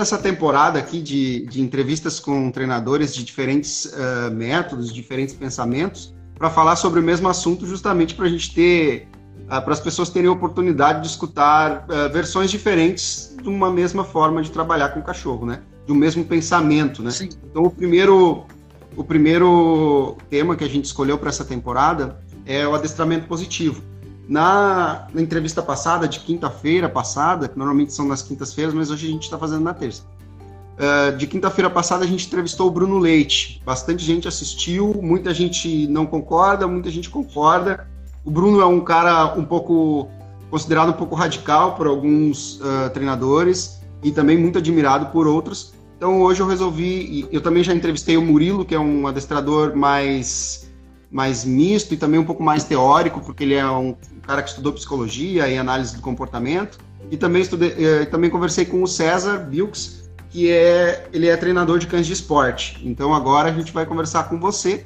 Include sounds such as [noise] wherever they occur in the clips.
fazendo essa temporada aqui de, de entrevistas com treinadores de diferentes uh, métodos, diferentes pensamentos, para falar sobre o mesmo assunto, justamente para a gente ter, uh, para as pessoas terem a oportunidade de escutar uh, versões diferentes de uma mesma forma de trabalhar com o cachorro, né? De um mesmo pensamento, né? Sim. Então, o primeiro, o primeiro tema que a gente escolheu para essa temporada é o adestramento positivo. Na, na entrevista passada, de quinta-feira passada, que normalmente são nas quintas-feiras, mas hoje a gente está fazendo na terça. Uh, de quinta-feira passada a gente entrevistou o Bruno Leite. Bastante gente assistiu, muita gente não concorda, muita gente concorda. O Bruno é um cara um pouco considerado um pouco radical por alguns uh, treinadores e também muito admirado por outros. Então hoje eu resolvi, eu também já entrevistei o Murilo, que é um adestrador mais mais misto e também um pouco mais teórico, porque ele é um cara que estudou psicologia e análise do comportamento. E também estudei, eh, também conversei com o César Wilkes, que é ele é treinador de cães de esporte. Então agora a gente vai conversar com você,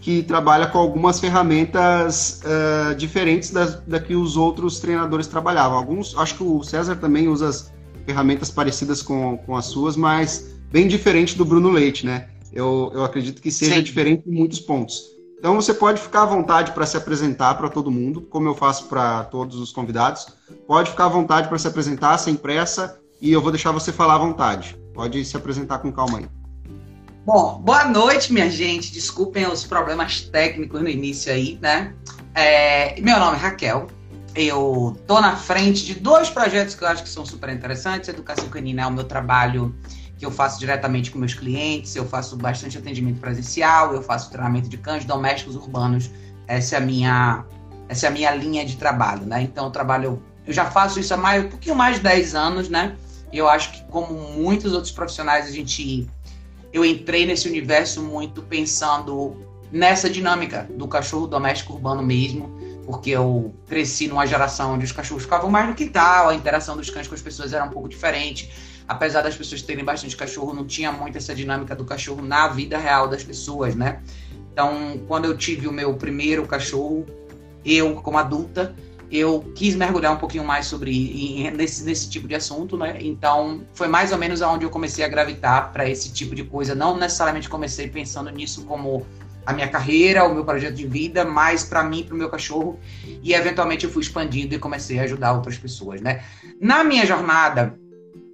que trabalha com algumas ferramentas uh, diferentes das, da que os outros treinadores trabalhavam. Alguns, acho que o César também usa as ferramentas parecidas com, com as suas, mas bem diferente do Bruno Leite, né? Eu, eu acredito que seja Sim. diferente em muitos pontos. Então você pode ficar à vontade para se apresentar para todo mundo, como eu faço para todos os convidados. Pode ficar à vontade para se apresentar sem pressa e eu vou deixar você falar à vontade. Pode se apresentar com calma aí. Bom, boa noite, minha gente. Desculpem os problemas técnicos no início aí, né? É, meu nome é Raquel. Eu tô na frente de dois projetos que eu acho que são super interessantes. Educação Canina é o meu trabalho que eu faço diretamente com meus clientes, eu faço bastante atendimento presencial, eu faço treinamento de cães domésticos urbanos. Essa é a minha, essa é a minha linha de trabalho, né? Então eu trabalho, eu já faço isso há mais, um pouquinho mais de 10 anos, né? Eu acho que como muitos outros profissionais, a gente eu entrei nesse universo muito pensando nessa dinâmica do cachorro doméstico urbano mesmo, porque eu cresci numa geração onde os cachorros ficavam mais no quintal, a interação dos cães com as pessoas era um pouco diferente apesar das pessoas terem bastante cachorro, não tinha muito essa dinâmica do cachorro na vida real das pessoas, né? Então, quando eu tive o meu primeiro cachorro, eu, como adulta, eu quis mergulhar um pouquinho mais sobre nesse, nesse tipo de assunto, né? Então, foi mais ou menos aonde eu comecei a gravitar para esse tipo de coisa. Não necessariamente comecei pensando nisso como a minha carreira, o meu projeto de vida, mas para mim, para o meu cachorro. E eventualmente eu fui expandindo e comecei a ajudar outras pessoas, né? Na minha jornada,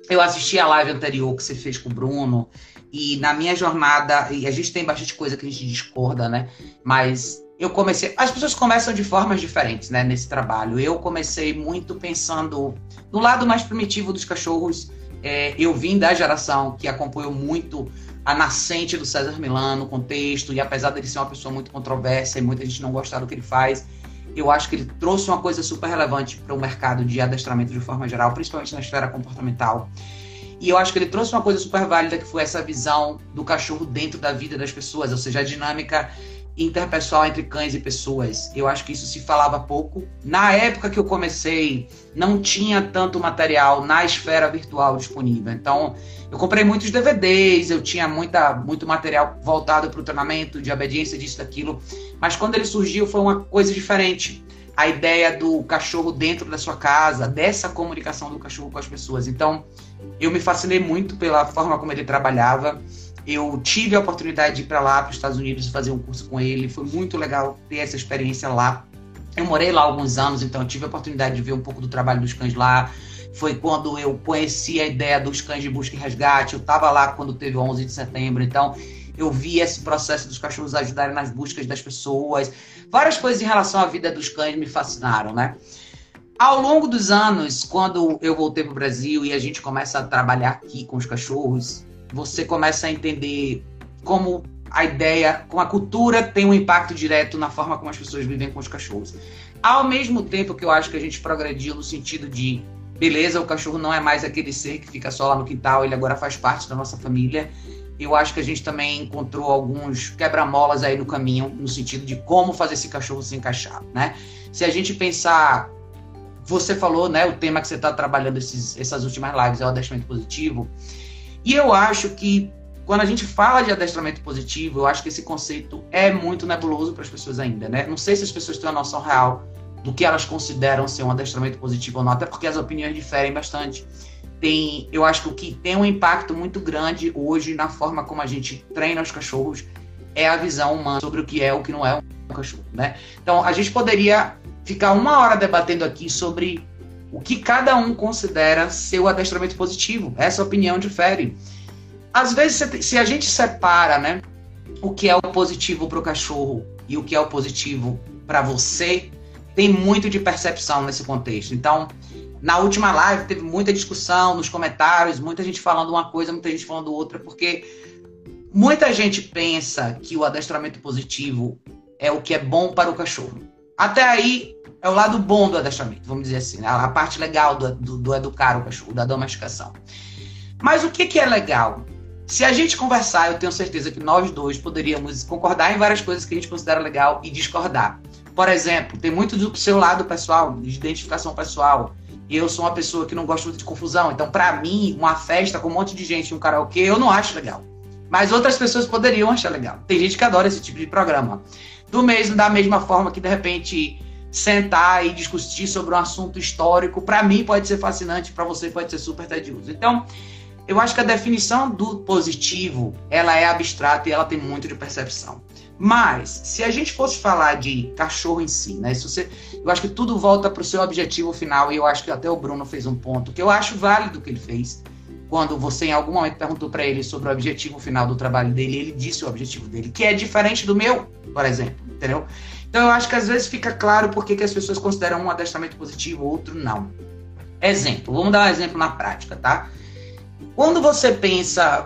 eu assisti a live anterior que você fez com o Bruno, e na minha jornada, e a gente tem bastante coisa que a gente discorda, né? Mas eu comecei. As pessoas começam de formas diferentes, né? Nesse trabalho. Eu comecei muito pensando no lado mais primitivo dos cachorros. É, eu vim da geração que acompanhou muito a nascente do César Milano, o contexto, e apesar dele ser uma pessoa muito controversa e muita gente não gostar do que ele faz, eu acho que ele trouxe uma coisa super relevante para o mercado de adestramento de forma geral, principalmente na esfera comportamental. E eu acho que ele trouxe uma coisa super válida, que foi essa visão do cachorro dentro da vida das pessoas, ou seja, a dinâmica interpessoal entre cães e pessoas. Eu acho que isso se falava pouco. Na época que eu comecei, não tinha tanto material na esfera virtual disponível. Então, eu comprei muitos DVDs, eu tinha muita, muito material voltado para o treinamento, de obediência, disso, daquilo. Mas quando ele surgiu, foi uma coisa diferente. A ideia do cachorro dentro da sua casa, dessa comunicação do cachorro com as pessoas. Então, eu me fascinei muito pela forma como ele trabalhava eu tive a oportunidade de ir para lá, para os Estados Unidos, fazer um curso com ele. Foi muito legal ter essa experiência lá. Eu morei lá alguns anos, então tive a oportunidade de ver um pouco do trabalho dos cães lá. Foi quando eu conheci a ideia dos cães de busca e resgate. Eu estava lá quando teve o 11 de setembro, então eu vi esse processo dos cachorros ajudarem nas buscas das pessoas. Várias coisas em relação à vida dos cães me fascinaram, né? Ao longo dos anos, quando eu voltei para o Brasil e a gente começa a trabalhar aqui com os cachorros, você começa a entender como a ideia, como a cultura tem um impacto direto na forma como as pessoas vivem com os cachorros. Ao mesmo tempo que eu acho que a gente progrediu no sentido de, beleza, o cachorro não é mais aquele ser que fica só lá no quintal, ele agora faz parte da nossa família. Eu acho que a gente também encontrou alguns quebra-molas aí no caminho, no sentido de como fazer esse cachorro se encaixar, né? Se a gente pensar, você falou, né, o tema que você está trabalhando esses, essas últimas lives é o adestramento positivo. E eu acho que quando a gente fala de adestramento positivo, eu acho que esse conceito é muito nebuloso para as pessoas ainda, né? Não sei se as pessoas têm uma noção real do que elas consideram ser um adestramento positivo ou não, até porque as opiniões diferem bastante. tem, eu acho que o que tem um impacto muito grande hoje na forma como a gente treina os cachorros é a visão humana sobre o que é o que não é um cachorro, né? Então a gente poderia ficar uma hora debatendo aqui sobre o que cada um considera ser o adestramento positivo. Essa opinião difere. Às vezes, se a gente separa, né, o que é o positivo para o cachorro e o que é o positivo para você, tem muito de percepção nesse contexto. Então, na última live teve muita discussão nos comentários, muita gente falando uma coisa, muita gente falando outra, porque muita gente pensa que o adestramento positivo é o que é bom para o cachorro. Até aí é o lado bom do adestramento, vamos dizer assim, né? a parte legal do, do, do, educar o cachorro, da domesticação. Mas o que, que é legal? Se a gente conversar, eu tenho certeza que nós dois poderíamos concordar em várias coisas que a gente considera legal e discordar. Por exemplo, tem muito do seu lado pessoal, de identificação pessoal. E eu sou uma pessoa que não gosta muito de confusão. Então, para mim, uma festa com um monte de gente, um karaokê, eu não acho legal. Mas outras pessoas poderiam achar legal. Tem gente que adora esse tipo de programa. Do mesmo, da mesma forma que, de repente, sentar e discutir sobre um assunto histórico, para mim pode ser fascinante, para você pode ser super tedioso. Então, eu acho que a definição do positivo, ela é abstrata e ela tem muito de percepção. Mas, se a gente fosse falar de cachorro em si, né? Se você, eu acho que tudo volta para o seu objetivo final, e eu acho que até o Bruno fez um ponto que eu acho válido que ele fez. Quando você em algum momento perguntou para ele sobre o objetivo final do trabalho dele, ele disse o objetivo dele, que é diferente do meu, por exemplo, entendeu? Então eu acho que às vezes fica claro por que as pessoas consideram um adestramento positivo, outro não. Exemplo, vamos dar um exemplo na prática, tá? Quando você pensa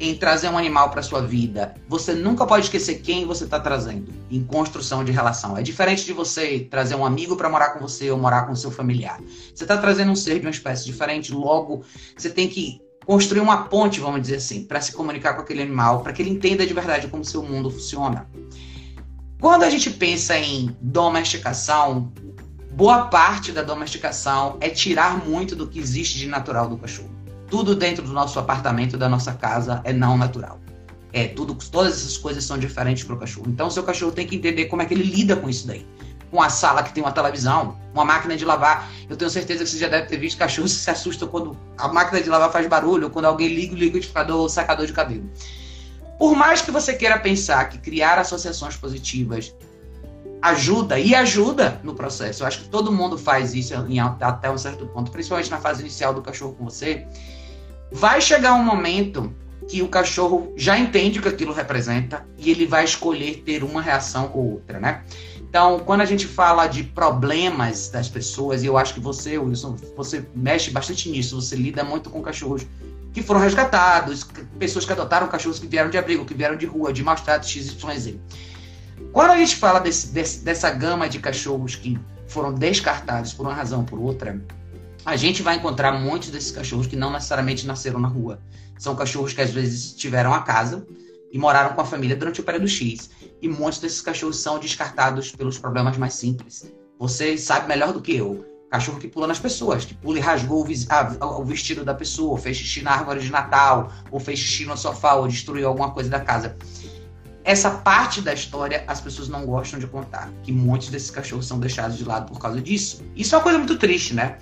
em trazer um animal para sua vida, você nunca pode esquecer quem você está trazendo em construção de relação. É diferente de você trazer um amigo para morar com você ou morar com seu familiar. Você está trazendo um ser de uma espécie diferente, logo você tem que construir uma ponte, vamos dizer assim, para se comunicar com aquele animal, para que ele entenda de verdade como seu mundo funciona. Quando a gente pensa em domesticação, boa parte da domesticação é tirar muito do que existe de natural do cachorro tudo dentro do nosso apartamento, da nossa casa, é não natural. É, tudo, todas essas coisas são diferentes para o cachorro. Então, seu cachorro tem que entender como é que ele lida com isso daí. Com a sala que tem uma televisão, uma máquina de lavar. Eu tenho certeza que você já deve ter visto cachorros que se assustam quando a máquina de lavar faz barulho, ou quando alguém liga o liquidificador ou o sacador de cabelo. Por mais que você queira pensar que criar associações positivas ajuda e ajuda no processo. Eu acho que todo mundo faz isso em, até um certo ponto, principalmente na fase inicial do cachorro com você. Vai chegar um momento que o cachorro já entende o que aquilo representa e ele vai escolher ter uma reação ou outra, né? Então, quando a gente fala de problemas das pessoas, e eu acho que você, Wilson, você mexe bastante nisso, você lida muito com cachorros que foram resgatados, pessoas que adotaram cachorros que vieram de abrigo, que vieram de rua, de maus tratos, XYZ. Quando a gente fala desse, desse, dessa gama de cachorros que foram descartados por uma razão ou por outra, a gente vai encontrar muitos desses cachorros que não necessariamente nasceram na rua. São cachorros que às vezes tiveram a casa e moraram com a família durante o período X. E muitos desses cachorros são descartados pelos problemas mais simples. Você sabe melhor do que eu. Cachorro que pula nas pessoas, que pula e rasgou o, vestido da pessoa, ou fez xixi na árvore de Natal, ou fez xixi no sofá, ou destruiu alguma coisa da casa essa parte da história as pessoas não gostam de contar, que muitos desses cachorros são deixados de lado por causa disso. Isso é uma coisa muito triste, né?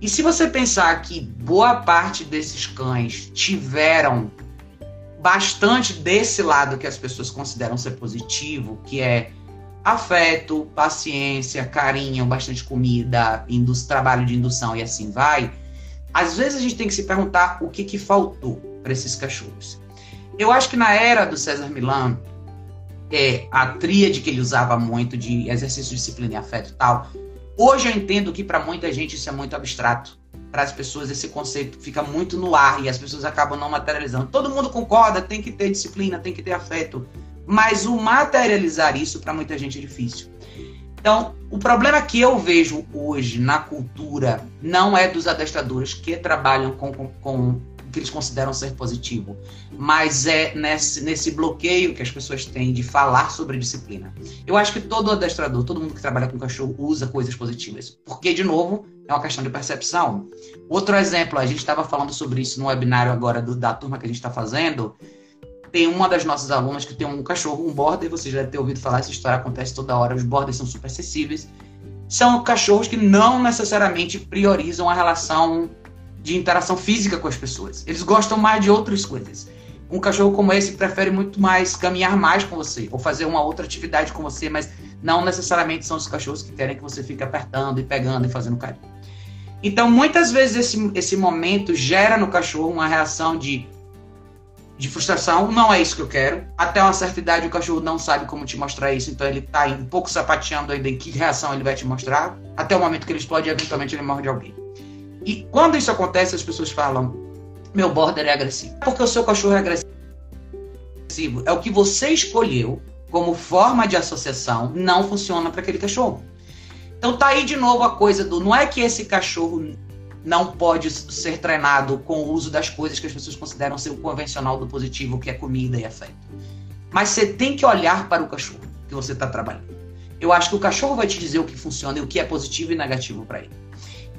E se você pensar que boa parte desses cães tiveram bastante desse lado que as pessoas consideram ser positivo, que é afeto, paciência, carinho, bastante comida, trabalho de indução e assim vai, às vezes a gente tem que se perguntar o que, que faltou para esses cachorros. Eu acho que na era do César Milan, é, a tríade que ele usava muito de exercício, disciplina e afeto e tal. Hoje eu entendo que para muita gente isso é muito abstrato. Para as pessoas esse conceito fica muito no ar e as pessoas acabam não materializando. Todo mundo concorda, tem que ter disciplina, tem que ter afeto. Mas o materializar isso para muita gente é difícil. Então, o problema que eu vejo hoje na cultura não é dos adestradores que trabalham com, com, com que eles consideram ser positivo, mas é nesse, nesse bloqueio que as pessoas têm de falar sobre disciplina. Eu acho que todo adestrador, todo mundo que trabalha com cachorro usa coisas positivas, porque, de novo, é uma questão de percepção. Outro exemplo, a gente estava falando sobre isso no webinário agora do, da turma que a gente está fazendo. Tem uma das nossas alunas que tem um cachorro, um border, você já deve ter ouvido falar, essa história acontece toda hora, os borders são super acessíveis. São cachorros que não necessariamente priorizam a relação de interação física com as pessoas. Eles gostam mais de outras coisas. Um cachorro como esse prefere muito mais caminhar mais com você, ou fazer uma outra atividade com você, mas não necessariamente são os cachorros que querem que você fique apertando e pegando e fazendo carinho. Então, muitas vezes esse, esse momento gera no cachorro uma reação de, de frustração. Não é isso que eu quero. Até uma certa idade, o cachorro não sabe como te mostrar isso, então ele está um pouco sapateando ainda em que reação ele vai te mostrar. Até o momento que ele explode eventualmente ele morde alguém. E quando isso acontece, as pessoas falam: meu border é agressivo. Porque o seu cachorro é agressivo. É o que você escolheu como forma de associação, não funciona para aquele cachorro. Então tá aí de novo a coisa do não é que esse cachorro não pode ser treinado com o uso das coisas que as pessoas consideram ser o convencional do positivo, que é comida e afeto. Mas você tem que olhar para o cachorro que você está trabalhando. Eu acho que o cachorro vai te dizer o que funciona e o que é positivo e negativo para ele.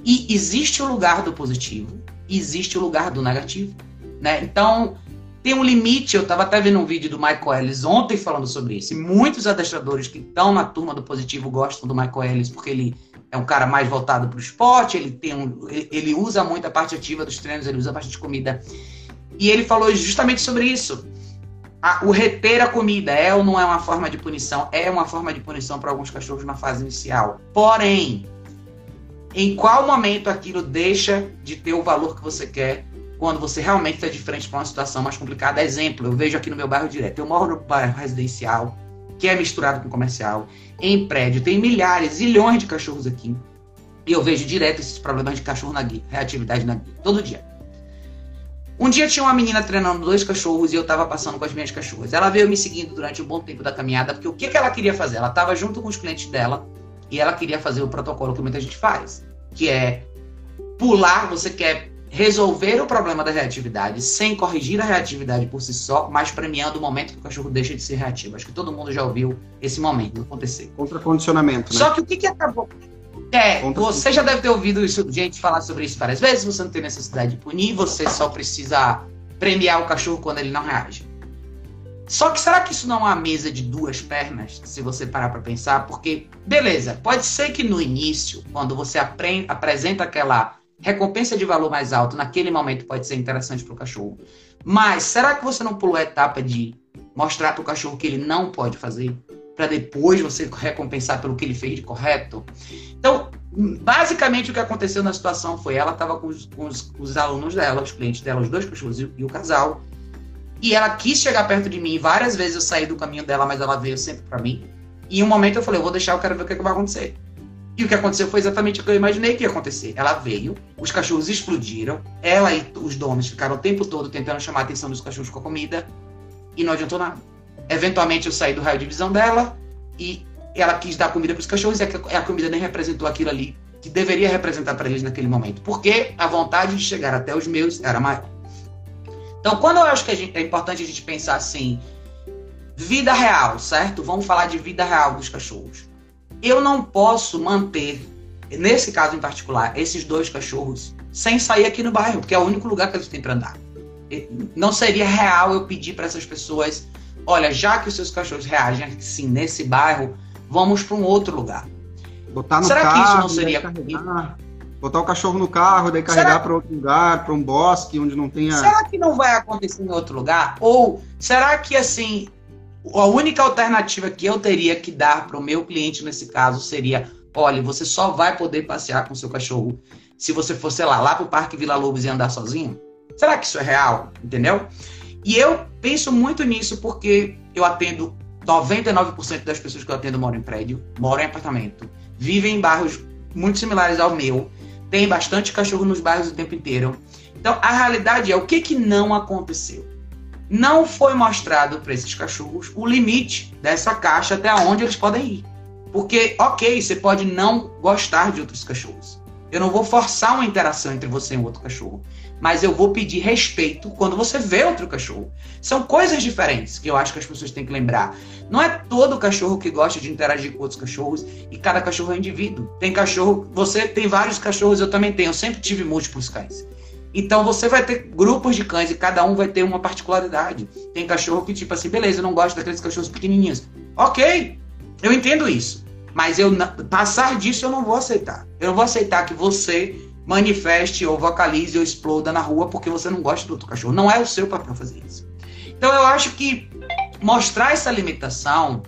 E existe o lugar do positivo existe o lugar do negativo, né? Então, tem um limite. Eu estava até vendo um vídeo do Michael Ellis ontem falando sobre isso. E muitos adestradores que estão na turma do positivo gostam do Michael Ellis porque ele é um cara mais voltado para o esporte, ele tem um, ele usa muito a parte ativa dos treinos, ele usa bastante comida. E ele falou justamente sobre isso. A, o reter a comida é ou não é uma forma de punição? É uma forma de punição para alguns cachorros na fase inicial. Porém, em qual momento aquilo deixa de ter o valor que você quer quando você realmente está de frente para uma situação mais complicada. Exemplo, eu vejo aqui no meu bairro direto. Eu moro no bairro residencial, que é misturado com comercial, em prédio. Tem milhares, zilhões de cachorros aqui. E eu vejo direto esses problemas de cachorro na guia, reatividade na guia, todo dia. Um dia tinha uma menina treinando dois cachorros e eu estava passando com as minhas cachorras. Ela veio me seguindo durante um bom tempo da caminhada, porque o que, que ela queria fazer? Ela estava junto com os clientes dela e ela queria fazer o protocolo que muita gente faz que é pular, você quer resolver o problema da reatividade sem corrigir a reatividade por si só, mas premiando o momento que o cachorro deixa de ser reativo. Acho que todo mundo já ouviu esse momento acontecer. Contra condicionamento, né? Só que o que, que acabou? É, Contra você já deve ter ouvido isso, gente falar sobre isso várias vezes, você não tem necessidade de punir, você só precisa premiar o cachorro quando ele não reage. Só que será que isso não é uma mesa de duas pernas, se você parar para pensar? Porque, beleza, pode ser que no início, quando você apresenta aquela recompensa de valor mais alto, naquele momento pode ser interessante para o cachorro. Mas será que você não pulou a etapa de mostrar para o cachorro que ele não pode fazer? Para depois você recompensar pelo que ele fez de correto? Então, basicamente o que aconteceu na situação foi ela estava com, com, com, os alunos dela, os clientes dela, os dois cachorros e, e o casal. E ela quis chegar perto de mim. Várias vezes eu saí do caminho dela, mas ela veio sempre para mim. E em um momento eu falei, eu vou deixar, eu quero ver o que, é que vai acontecer. E o que aconteceu foi exatamente o que eu imaginei que ia acontecer. Ela veio, os cachorros explodiram, ela e os donos ficaram o tempo todo tentando chamar a atenção dos cachorros com a comida e não adiantou nada. Eventualmente eu saí do raio de visão dela e ela quis dar comida para os cachorros e a comida nem representou aquilo ali que deveria representar para eles naquele momento. Porque a vontade de chegar até os meus era maior. Então, quando eu acho que gente, é importante a gente pensar assim, vida real, certo? Vamos falar de vida real dos cachorros. Eu não posso manter, nesse caso em particular, esses dois cachorros sem sair aqui no bairro, porque é o único lugar que eles têm para andar. Não seria real eu pedir para essas pessoas, olha, já que os seus cachorros reagem assim nesse bairro, vamos para um outro lugar. Será carro, que isso não seria botar o cachorro no carro, daí carregar para outro lugar, para um bosque onde não tenha. Será que não vai acontecer em outro lugar? Ou será que assim a única alternativa que eu teria que dar para o meu cliente nesse caso seria: olha, você só vai poder passear com seu cachorro se você for, sei lá, lá para o Parque Vila Lobos e andar sozinho? Será que isso é real? Entendeu? E eu penso muito nisso porque eu atendo 99% das pessoas que eu atendo moram em prédio, moram em apartamento, vivem em bairros muito similares ao meu tem bastante cachorro nos bairros o tempo inteiro. Então, a realidade é o que, que não aconteceu. Não foi mostrado para esses cachorros o limite dessa caixa até onde eles podem ir. Porque, ok, você pode não gostar de outros cachorros. Eu não vou forçar uma interação entre você e outro cachorro mas eu vou pedir respeito quando você vê outro cachorro. São coisas diferentes que eu acho que as pessoas têm que lembrar. Não é todo cachorro que gosta de interagir com outros cachorros e cada cachorro é indivíduo. Tem cachorro, você tem vários cachorros, eu também tenho, eu sempre tive múltiplos cães. Então você vai ter grupos de cães e cada um vai ter uma particularidade. Tem cachorro que, tipo assim, beleza, eu não gosto daqueles cachorros pequenininhos. Ok, eu entendo isso. Mas eu passar disso eu não vou aceitar. Eu não vou aceitar que você manifeste ou vocalize ou exploda na rua porque você não gosta do outro cachorro. Não é o seu papel fazer isso. Então eu acho que mostrar essa limitação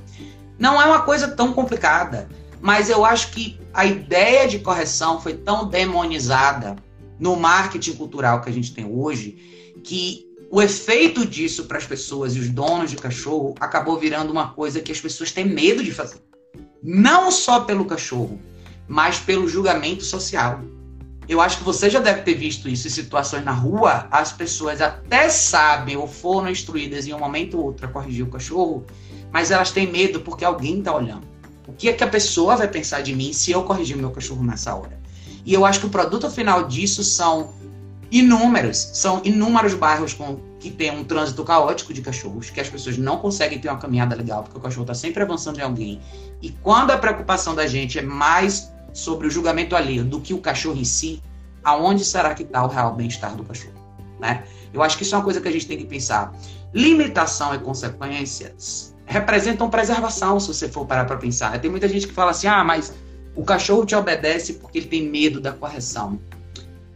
não é uma coisa tão complicada, mas eu acho que a ideia de correção foi tão demonizada no marketing cultural que a gente tem hoje que o efeito disso para as pessoas e os donos de cachorro acabou virando uma coisa que as pessoas têm medo de fazer. Não só pelo cachorro, mas pelo julgamento social. Eu acho que você já deve ter visto isso em situações na rua. As pessoas até sabem ou foram instruídas em um momento ou outro a corrigir o cachorro, mas elas têm medo porque alguém está olhando. O que é que a pessoa vai pensar de mim se eu corrigir meu cachorro nessa hora? E eu acho que o produto final disso são inúmeros, são inúmeros bairros com, que tem um trânsito caótico de cachorros, que as pessoas não conseguem ter uma caminhada legal, porque o cachorro está sempre avançando em alguém. E quando a preocupação da gente é mais sobre o julgamento alheio do que o cachorro em si, aonde será que está o real bem-estar do cachorro? Né? Eu acho que isso é uma coisa que a gente tem que pensar. Limitação e consequências representam preservação, se você for parar para pensar. Tem muita gente que fala assim, ah, mas o cachorro te obedece porque ele tem medo da correção.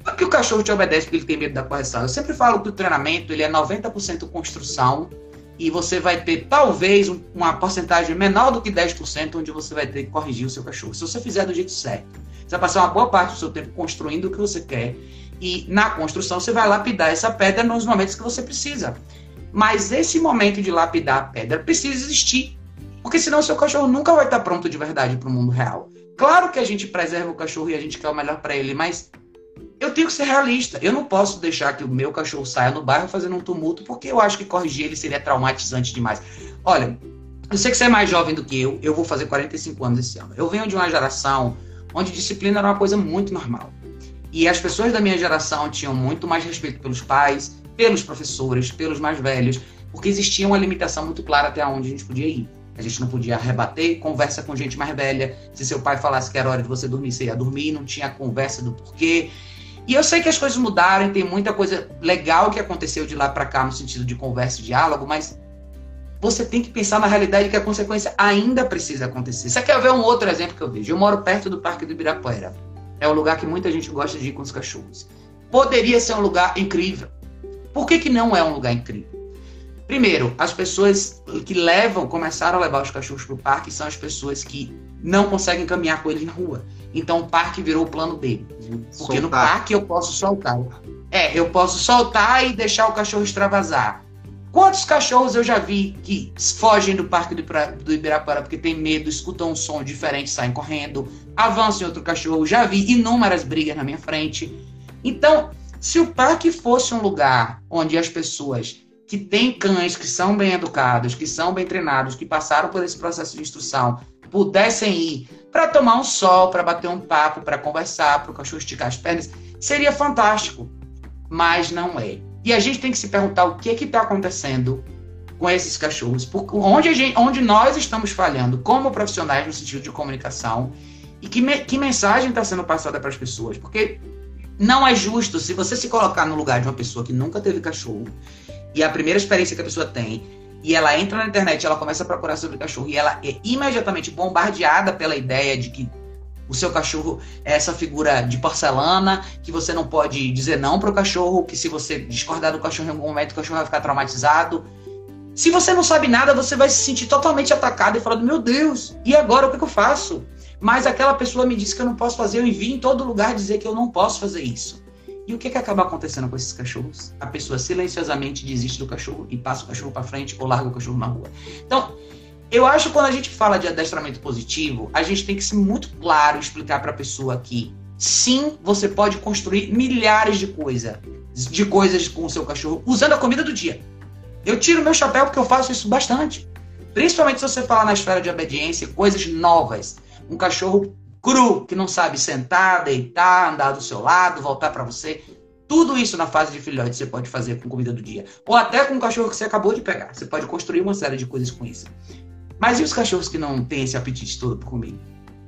Por que o cachorro te obedece porque ele tem medo da correção? Eu sempre falo que o treinamento ele é 90% construção e você vai ter talvez uma porcentagem menor do que 10% onde você vai ter que corrigir o seu cachorro. Se você fizer do jeito certo, você vai passar uma boa parte do seu tempo construindo o que você quer e na construção você vai lapidar essa pedra nos momentos que você precisa. Mas esse momento de lapidar a pedra precisa existir, porque senão o seu cachorro nunca vai estar pronto de verdade para o mundo real. Claro que a gente preserva o cachorro e a gente quer o melhor para ele, mas eu tenho que ser realista. Eu não posso deixar que o meu cachorro saia no bairro fazendo um tumulto, porque eu acho que corrigir ele seria traumatizante demais. Olha, eu sei que você é mais jovem do que eu, eu vou fazer 45 anos esse ano. Eu venho de uma geração onde disciplina era uma coisa muito normal. E as pessoas da minha geração tinham muito mais respeito pelos pais, pelos professores, pelos mais velhos, porque existia uma limitação muito clara até onde a gente podia ir. A gente não podia rebater, conversa com gente mais velha. Se seu pai falasse que era hora de você dormir, você ia dormir, não tinha conversa do porquê. E eu sei que as coisas mudaram, tem muita coisa legal que aconteceu de lá para cá no sentido de conversa e diálogo, mas você tem que pensar na realidade que a consequência ainda precisa acontecer. Você quer ver um outro exemplo que eu vejo? Eu moro perto do Parque do Ibirapuera. É um lugar que muita gente gosta de ir com os cachorros. Poderia ser um lugar incrível. Por que, que não é um lugar incrível? Primeiro, as pessoas que levam, começaram a levar os cachorros para o parque são as pessoas que não conseguem caminhar com eles na rua. Então o parque virou o plano B. Porque soltar. no parque eu posso soltar. É, eu posso soltar e deixar o cachorro extravasar. Quantos cachorros eu já vi que fogem do parque do Ibirapuera porque tem medo, escutam um som diferente, saem correndo, avançam em outro cachorro? Já vi inúmeras brigas na minha frente. Então, se o parque fosse um lugar onde as pessoas que têm cães que são bem educados, que são bem treinados, que passaram por esse processo de instrução, pudessem ir para tomar um sol, para bater um papo, para conversar, para o cachorro esticar as pernas, seria fantástico. Mas não é. E a gente tem que se perguntar o que é está acontecendo com esses cachorros, por, onde, gente, onde nós estamos falhando como profissionais no sentido de comunicação e que, me, que mensagem está sendo passada para as pessoas. Porque não é justo se você se colocar no lugar de uma pessoa que nunca teve cachorro e a primeira experiência que a pessoa tem e ela entra na internet, ela começa a procurar sobre cachorro e ela é imediatamente bombardeada pela ideia de que o seu cachorro é essa figura de porcelana, que você não pode dizer não para o cachorro, que se você discordar do cachorro em algum momento, o cachorro vai ficar traumatizado. Se você não sabe nada, você vai se sentir totalmente atacado e falando: Meu Deus, e agora o que, que eu faço? Mas aquela pessoa me disse que eu não posso fazer, eu envio em todo lugar dizer que eu não posso fazer isso. E o que, que acaba acontecendo com esses cachorros? A pessoa silenciosamente desiste do cachorro e passa o cachorro para frente ou larga o cachorro na rua. Então, eu acho que quando a gente fala de adestramento positivo, a gente tem que ser muito claro explicar para a pessoa que sim, você pode construir milhares de coisas, de coisas com o seu cachorro usando a comida do dia. Eu tiro meu chapéu porque eu faço isso bastante. Principalmente se você falar na esfera de obediência, coisas novas. Um cachorro cru, que não sabe sentar, deitar, andar do seu lado, voltar para você. Tudo isso na fase de filhote você pode fazer com comida do dia. Ou até com um cachorro que você acabou de pegar. Você pode construir uma série de coisas com isso. Mas e os cachorros que não têm esse apetite todo por comer?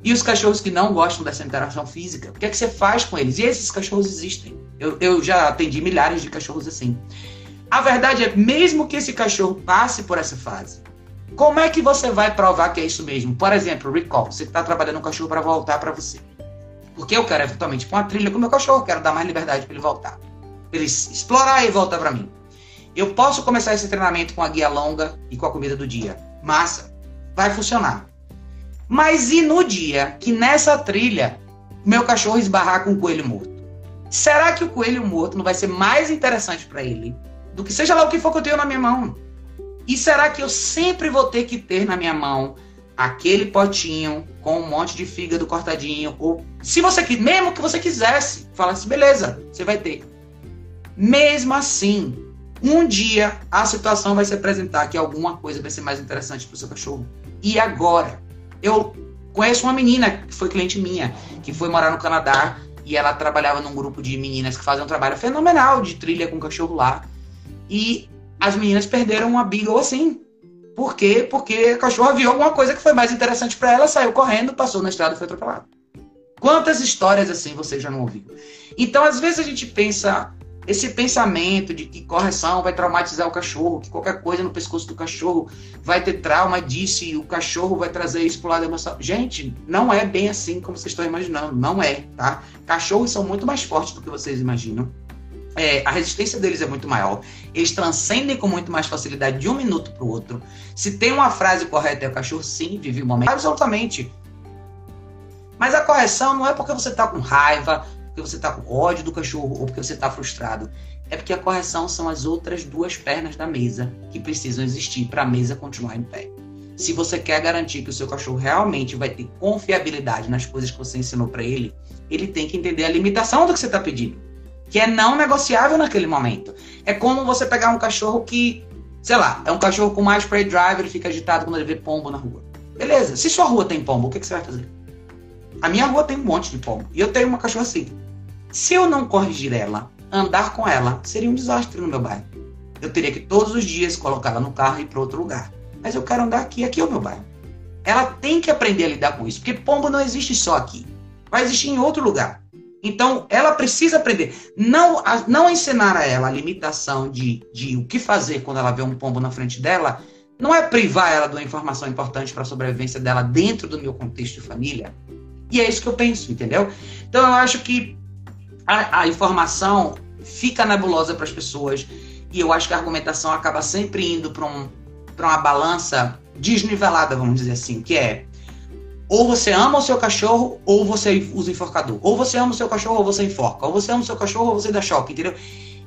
E os cachorros que não gostam dessa interação física? O que é que você faz com eles? E esses cachorros existem. Eu, eu já atendi milhares de cachorros assim. A verdade é, mesmo que esse cachorro passe por essa fase, como é que você vai provar que é isso mesmo? Por exemplo, recall. Você está trabalhando um cachorro para voltar para você. Porque eu quero eventualmente para uma trilha com o meu cachorro, quero dar mais liberdade para ele voltar. Pra ele explorar e voltar para mim. Eu posso começar esse treinamento com a guia longa e com a comida do dia. Massa. Vai funcionar. Mas e no dia que nessa trilha meu cachorro esbarrar com um coelho morto? Será que o coelho morto não vai ser mais interessante para ele do que seja lá o que for que eu tenho na minha mão? E será que eu sempre vou ter que ter na minha mão aquele potinho com um monte de fígado cortadinho? Ou se você mesmo que você quisesse, falasse, beleza, você vai ter. Mesmo assim, um dia a situação vai se apresentar que alguma coisa vai ser mais interessante para o seu cachorro. E agora? Eu conheço uma menina que foi cliente minha, que foi morar no Canadá e ela trabalhava num grupo de meninas que fazem um trabalho fenomenal de trilha com cachorro lá. E as meninas perderam uma Beagle assim. Por quê? Porque a cachorra viu alguma coisa que foi mais interessante para ela, saiu correndo, passou na estrada e foi atropelada. Quantas histórias assim você já não ouviu? Então, às vezes a gente pensa esse pensamento de que correção vai traumatizar o cachorro, que qualquer coisa no pescoço do cachorro vai ter trauma disso e o cachorro vai trazer isso pro lado emocional. Gente, não é bem assim como vocês estão imaginando. Não é, tá? Cachorros são muito mais fortes do que vocês imaginam. É, a resistência deles é muito maior. Eles transcendem com muito mais facilidade de um minuto para o outro. Se tem uma frase correta, é o cachorro sim vive o momento. Absolutamente. Mas a correção não é porque você está com raiva, porque você está com ódio do cachorro ou porque você está frustrado. É porque a correção são as outras duas pernas da mesa que precisam existir para a mesa continuar em pé. Se você quer garantir que o seu cachorro realmente vai ter confiabilidade nas coisas que você ensinou para ele, ele tem que entender a limitação do que você está pedindo, que é não negociável naquele momento. É como você pegar um cachorro que, sei lá, é um cachorro com mais spray driver e fica agitado quando ele vê pombo na rua. Beleza, se sua rua tem pombo, o que, que você vai fazer? A minha rua tem um monte de pombo e eu tenho uma cachorra assim. Se eu não corrigir ela, andar com ela seria um desastre no meu bairro. Eu teria que todos os dias colocá-la no carro e ir para outro lugar. Mas eu quero andar aqui, aqui é o meu bairro. Ela tem que aprender a lidar com isso, porque pombo não existe só aqui. Vai existir em outro lugar. Então, ela precisa aprender. Não, não ensinar a ela a limitação de, de o que fazer quando ela vê um pombo na frente dela, não é privar ela de uma informação importante para a sobrevivência dela dentro do meu contexto de família. E é isso que eu penso, entendeu? Então, eu acho que a, a informação fica nebulosa para as pessoas e eu acho que a argumentação acaba sempre indo para um, uma balança desnivelada, vamos dizer assim, que é ou você ama o seu cachorro ou você usa enforcador. Ou você ama o seu cachorro ou você enforca. Ou você ama o seu cachorro ou você dá choque, entendeu?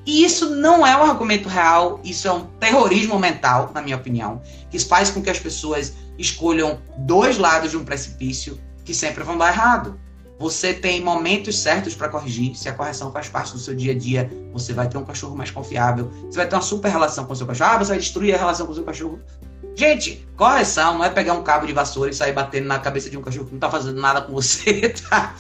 E isso não é um argumento real, isso é um terrorismo mental, na minha opinião, que faz com que as pessoas escolham dois lados de um precipício que sempre vão dar errado. Você tem momentos certos para corrigir. Se a correção faz parte do seu dia a dia, você vai ter um cachorro mais confiável. Você vai ter uma super relação com o seu cachorro. Ah, você vai destruir a relação com o seu cachorro. Gente, correção não é pegar um cabo de vassoura e sair batendo na cabeça de um cachorro que não está fazendo nada com você, [laughs] tá?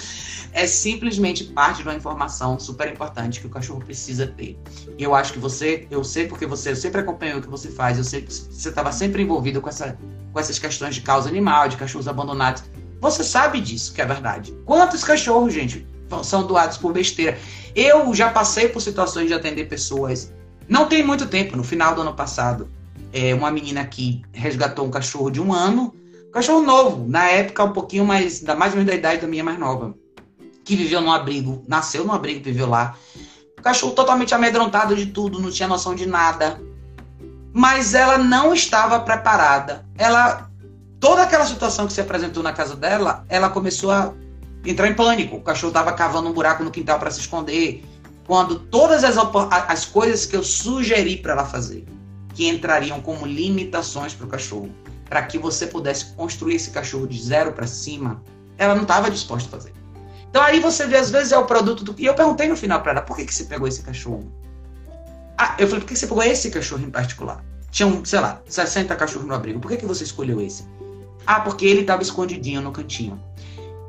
É simplesmente parte de uma informação super importante que o cachorro precisa ter. E eu acho que você, eu sei porque você, eu sempre acompanho o que você faz, eu sei que você estava sempre envolvido com, essa, com essas questões de causa animal, de cachorros abandonados. Você sabe disso, que é verdade. Quantos cachorros, gente, são doados por besteira? Eu já passei por situações de atender pessoas. Não tem muito tempo, no final do ano passado, é, uma menina que resgatou um cachorro de um ano, cachorro novo, na época um pouquinho mais, da mais ou menos da idade da minha mais nova, que viveu num abrigo, nasceu num abrigo, viveu lá. O cachorro totalmente amedrontado de tudo, não tinha noção de nada. Mas ela não estava preparada. Ela toda aquela situação que se apresentou na casa dela, ela começou a entrar em pânico. O cachorro estava cavando um buraco no quintal para se esconder. Quando todas as, as coisas que eu sugeri para ela fazer, que entrariam como limitações para o cachorro, para que você pudesse construir esse cachorro de zero para cima, ela não estava disposta a fazer. Então aí você vê, às vezes, é o produto do. E eu perguntei no final para ela, por que, que você pegou esse cachorro? Ah, eu falei, por que você pegou esse cachorro em particular? Tinham, sei lá, 60 cachorros no abrigo. Por que, que você escolheu esse? Ah, porque ele estava escondidinho no cantinho.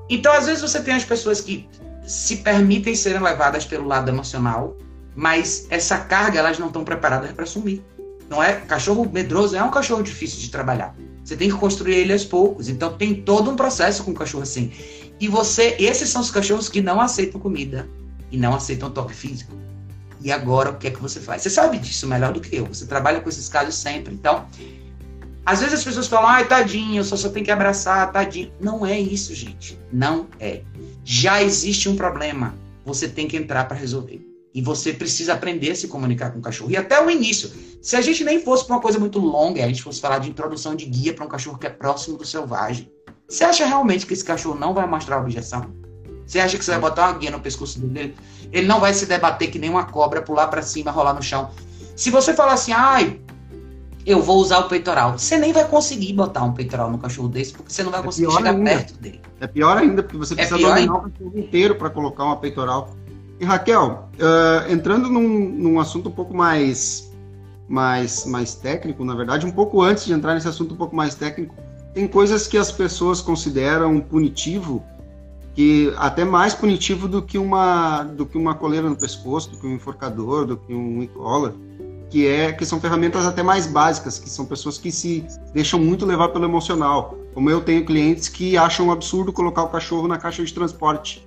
Então, às vezes, você tem as pessoas que se permitem serem levadas pelo lado emocional, mas essa carga elas não estão preparadas para assumir. Não é? Cachorro medroso é um cachorro difícil de trabalhar. Você tem que construir ele aos poucos. Então, tem todo um processo com o cachorro assim. E você, esses são os cachorros que não aceitam comida e não aceitam toque físico. E agora, o que é que você faz? Você sabe disso melhor do que eu. Você trabalha com esses casos sempre. Então, Às vezes as pessoas falam, ai, tadinho, só, só tem que abraçar, tadinho. Não é isso, gente. Não é. Já existe um problema. Você tem que entrar para resolver. E você precisa aprender a se comunicar com o cachorro. E até o início. Se a gente nem fosse para uma coisa muito longa, a gente fosse falar de introdução de guia para um cachorro que é próximo do selvagem. Você acha realmente que esse cachorro não vai mostrar objeção? Você acha que você vai botar uma guia no pescoço dele? Ele não vai se debater que nem uma cobra, pular para cima, rolar no chão. Se você falar assim, ai, eu vou usar o peitoral, você nem vai conseguir botar um peitoral no cachorro desse, porque você não vai é conseguir chegar ainda. perto dele. É pior ainda, porque você é precisa é dominar o cachorro inteiro para colocar uma peitoral. E Raquel, uh, entrando num, num, assunto um pouco mais, mais, mais técnico, na verdade, um pouco antes de entrar nesse assunto um pouco mais técnico, tem coisas que as pessoas consideram punitivo, que até mais punitivo do que uma do que uma coleira no pescoço, do que um enforcador, do que um e-collar, que é que são ferramentas até mais básicas, que são pessoas que se deixam muito levar pelo emocional. Como eu tenho clientes que acham um absurdo colocar o cachorro na caixa de transporte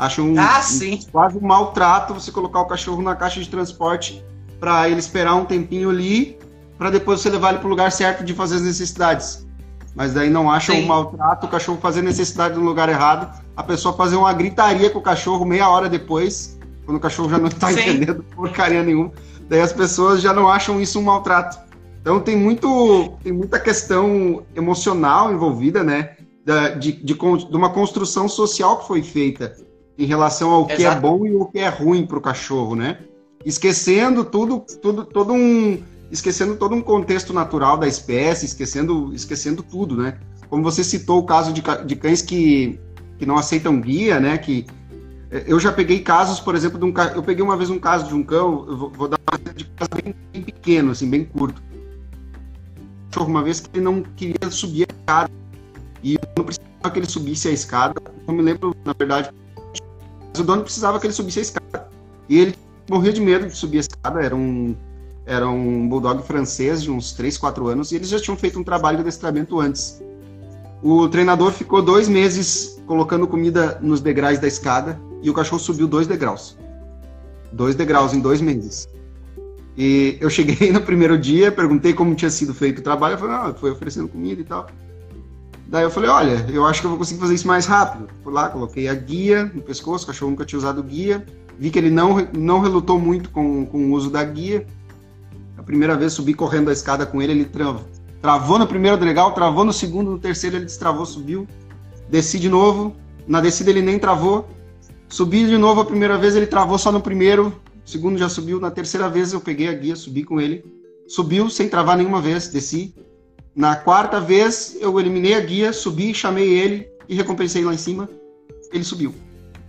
Acho um, ah, um, quase um maltrato você colocar o cachorro na caixa de transporte para ele esperar um tempinho ali para depois você levar ele para o lugar certo de fazer as necessidades. Mas daí não acha um maltrato o cachorro fazer necessidade no lugar errado, a pessoa fazer uma gritaria com o cachorro meia hora depois, quando o cachorro já não está entendendo porcaria nenhuma. Daí as pessoas já não acham isso um maltrato. Então tem muito tem muita questão emocional envolvida, né? De, de, de, de uma construção social que foi feita em relação ao que é bom e o que é ruim para o cachorro, né? Esquecendo tudo, tudo, todo um, esquecendo todo um contexto natural da espécie, esquecendo, esquecendo tudo, né? Como você citou o caso de, de cães que, que não aceitam guia, né? Que é, eu já peguei casos, por exemplo, de um eu peguei uma vez um caso de um cão, eu vou, vou dar um exemplo de caso bem, bem, pequeno, assim, bem curto. Uma vez que ele não queria subir a escada e eu não precisava que ele subisse a escada. Eu me lembro, na verdade, mas o dono precisava que ele subisse a escada. E ele morria de medo de subir a escada. Era um, era um bulldog francês de uns 3, 4 anos e eles já tinham feito um trabalho de adestramento antes. O treinador ficou dois meses colocando comida nos degraus da escada e o cachorro subiu dois degraus. Dois degraus em dois meses. E eu cheguei [laughs] no primeiro dia, perguntei como tinha sido feito o trabalho, eu falei, ah, foi oferecendo comida e tal. Daí eu falei, olha, eu acho que eu vou conseguir fazer isso mais rápido. Fui lá, coloquei a guia no pescoço, o cachorro nunca tinha usado guia. Vi que ele não, não relutou muito com, com o uso da guia. A primeira vez subi correndo a escada com ele, ele travou, travou no primeiro degrau, travou no segundo, no terceiro ele destravou, subiu. Desci de novo, na descida ele nem travou. Subi de novo a primeira vez, ele travou só no primeiro, segundo já subiu. Na terceira vez eu peguei a guia, subi com ele. Subiu sem travar nenhuma vez, desci. Na quarta vez, eu eliminei a guia, subi, chamei ele e recompensei lá em cima. Ele subiu.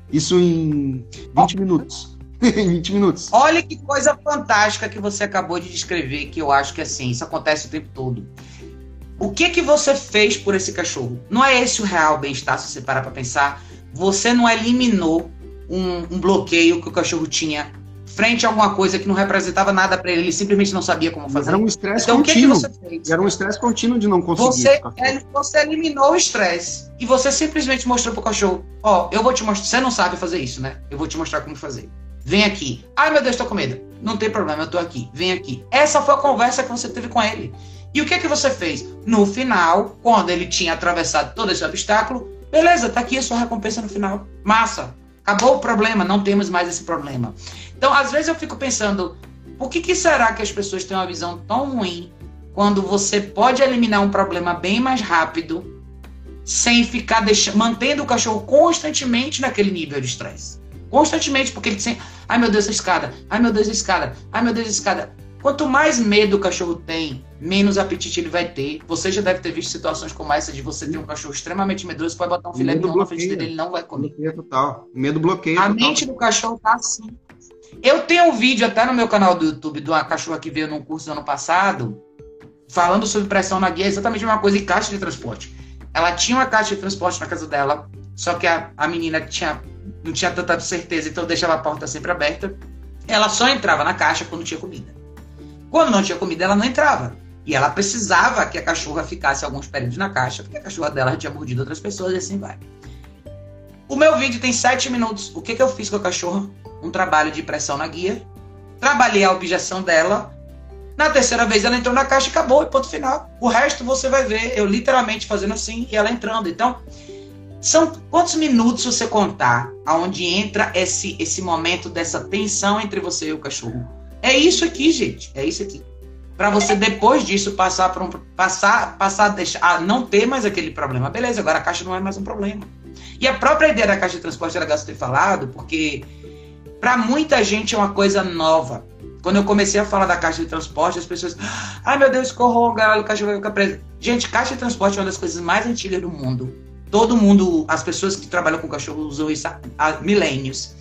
Isso em 20 minutos. [laughs] em 20 minutos. Olha que coisa fantástica que você acabou de descrever, que eu acho que assim, isso acontece o tempo todo. O que que você fez por esse cachorro? Não é esse o real bem-estar, se você parar pra pensar. Você não eliminou um, um bloqueio que o cachorro tinha frente a alguma coisa que não representava nada para ele, ele simplesmente não sabia como fazer. Era um estresse então, contínuo. O que, que você fez? Era um estresse contínuo de não conseguir. Você, você eliminou o estresse e você simplesmente mostrou pro cachorro: Ó, oh, eu vou te mostrar. Você não sabe fazer isso, né? Eu vou te mostrar como fazer. Vem aqui. Ai, meu Deus, tô com medo. Não tem problema, eu tô aqui. Vem aqui. Essa foi a conversa que você teve com ele. E o que que você fez? No final, quando ele tinha atravessado todo esse obstáculo, beleza, tá aqui a sua recompensa no final. Massa. Acabou o problema, não temos mais esse problema. Então, às vezes eu fico pensando, por que, que será que as pessoas têm uma visão tão ruim quando você pode eliminar um problema bem mais rápido sem ficar deixando, mantendo o cachorro constantemente naquele nível de estresse? Constantemente, porque ele sempre, ai meu Deus, a escada, ai meu Deus, a escada, ai meu Deus, a escada. Quanto mais medo o cachorro tem, menos apetite ele vai ter. Você já deve ter visto situações como essa de você ter um cachorro extremamente medroso, pode botar um filé de na frente dele, ele não vai comer. Bloqueio total. Medo bloqueia. A total. mente do cachorro tá assim. Eu tenho um vídeo até no meu canal do YouTube de uma cachorra que veio num curso ano passado, falando sobre pressão na guia, exatamente uma coisa em caixa de transporte. Ela tinha uma caixa de transporte na casa dela, só que a, a menina tinha, não tinha tanta certeza, então deixava a porta sempre aberta. Ela só entrava na caixa quando tinha comida. Quando não tinha comida, ela não entrava. E ela precisava que a cachorra ficasse alguns períodos na caixa, porque a cachorra dela já tinha mordido outras pessoas e assim vai. O meu vídeo tem 7 minutos. O que, que eu fiz com a cachorra? Um trabalho de pressão na guia. Trabalhei a objeção dela. Na terceira vez ela entrou na caixa e acabou, e ponto final. O resto você vai ver eu literalmente fazendo assim e ela entrando. Então, são quantos minutos você contar aonde entra esse, esse momento dessa tensão entre você e o cachorro? É isso aqui, gente. É isso aqui. Para você depois disso passar para um passar passar deixar a não ter mais aquele problema. Beleza, agora a caixa não é mais um problema. E a própria ideia da caixa de transporte era gasto ter falado, porque para muita gente é uma coisa nova. Quando eu comecei a falar da caixa de transporte, as pessoas, ai meu Deus, corro, galera, o caixa vai ficar preso. Gente, caixa de transporte é uma das coisas mais antigas do mundo. Todo mundo, as pessoas que trabalham com cachorro usam isso há milênios.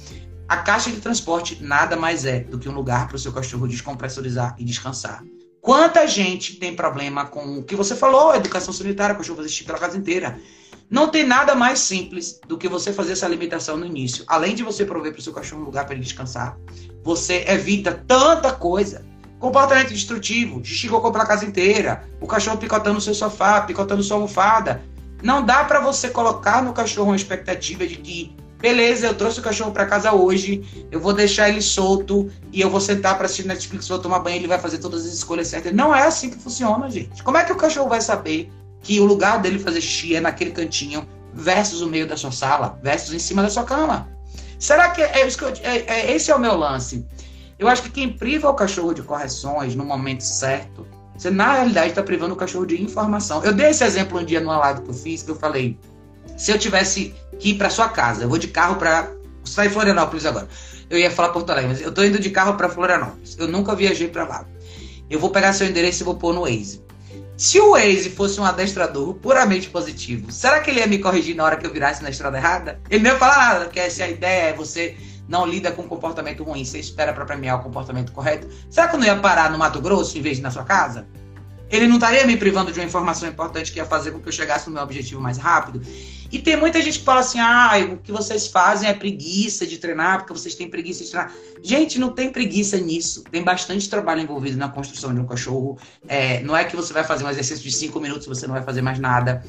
A caixa de transporte nada mais é do que um lugar para o seu cachorro descompressorizar e descansar. Quanta gente tem problema com o que você falou, educação sanitária, cachorro fazer xixi pela casa inteira. Não tem nada mais simples do que você fazer essa alimentação no início. Além de você prover para o seu cachorro um lugar para ele descansar, você evita tanta coisa. Comportamento destrutivo, xixi cocô pela casa inteira, o cachorro picotando seu sofá, picotando sua almofada, não dá para você colocar no cachorro uma expectativa de que, beleza, eu trouxe o cachorro para casa hoje, eu vou deixar ele solto e eu vou sentar para assistir Netflix, vou tomar banho, ele vai fazer todas as escolhas certas. Não é assim que funciona, gente. Como é que o cachorro vai saber que o lugar dele fazer xixi é naquele cantinho versus o meio da sua sala, versus em cima da sua cama? Será que é, isso é, é esse é o meu lance? Eu acho que quem priva o cachorro de correções no momento certo você, na realidade, está privando o cachorro de informação. Eu dei esse exemplo um dia numa live que eu fiz, que eu falei: se eu tivesse que ir para sua casa, eu vou de carro para. Sair Florianópolis agora. Eu ia falar Porto Alegre, mas eu tô indo de carro para Florianópolis. Eu nunca viajei para lá. Eu vou pegar seu endereço e vou pôr no Waze. Se o Waze fosse um adestrador puramente positivo, será que ele ia me corrigir na hora que eu virasse na estrada errada? Ele não ia falar nada, porque se a ideia é você não lida com comportamento ruim, você espera para premiar o comportamento correto, será que eu não ia parar no Mato Grosso em vez de na sua casa? Ele não estaria me privando de uma informação importante que ia fazer com que eu chegasse no meu objetivo mais rápido? E tem muita gente que fala assim: ah, o que vocês fazem é preguiça de treinar, porque vocês têm preguiça de treinar. Gente, não tem preguiça nisso. Tem bastante trabalho envolvido na construção de um cachorro. É, não é que você vai fazer um exercício de cinco minutos e você não vai fazer mais nada.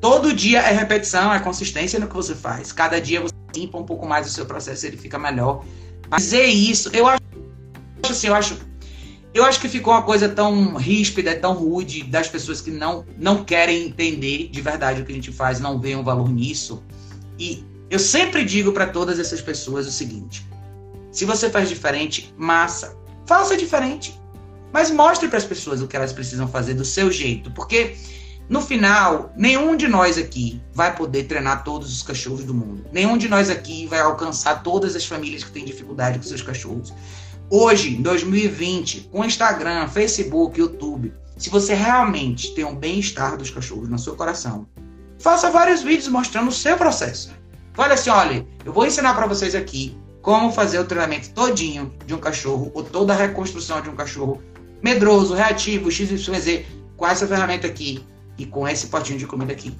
Todo dia é repetição, é consistência no que você faz. Cada dia você limpa um pouco mais o seu processo, ele fica melhor. Mas dizer isso, eu acho assim, eu acho eu acho que ficou uma coisa tão ríspida, tão rude das pessoas que não não querem entender de verdade o que a gente faz, não veem um valor nisso. E eu sempre digo para todas essas pessoas o seguinte: se você faz diferente, massa, faça diferente. Mas mostre para as pessoas o que elas precisam fazer do seu jeito, porque no final, nenhum de nós aqui vai poder treinar todos os cachorros do mundo. Nenhum de nós aqui vai alcançar todas as famílias que têm dificuldade com seus cachorros. Hoje, em 2020, com Instagram, Facebook, YouTube, se você realmente tem um bem-estar dos cachorros no seu coração, faça vários vídeos mostrando o seu processo. Fale assim, olha, eu vou ensinar para vocês aqui como fazer o treinamento todinho de um cachorro ou toda a reconstrução de um cachorro medroso, reativo, XYZ, com essa ferramenta aqui e com esse potinho de comida aqui.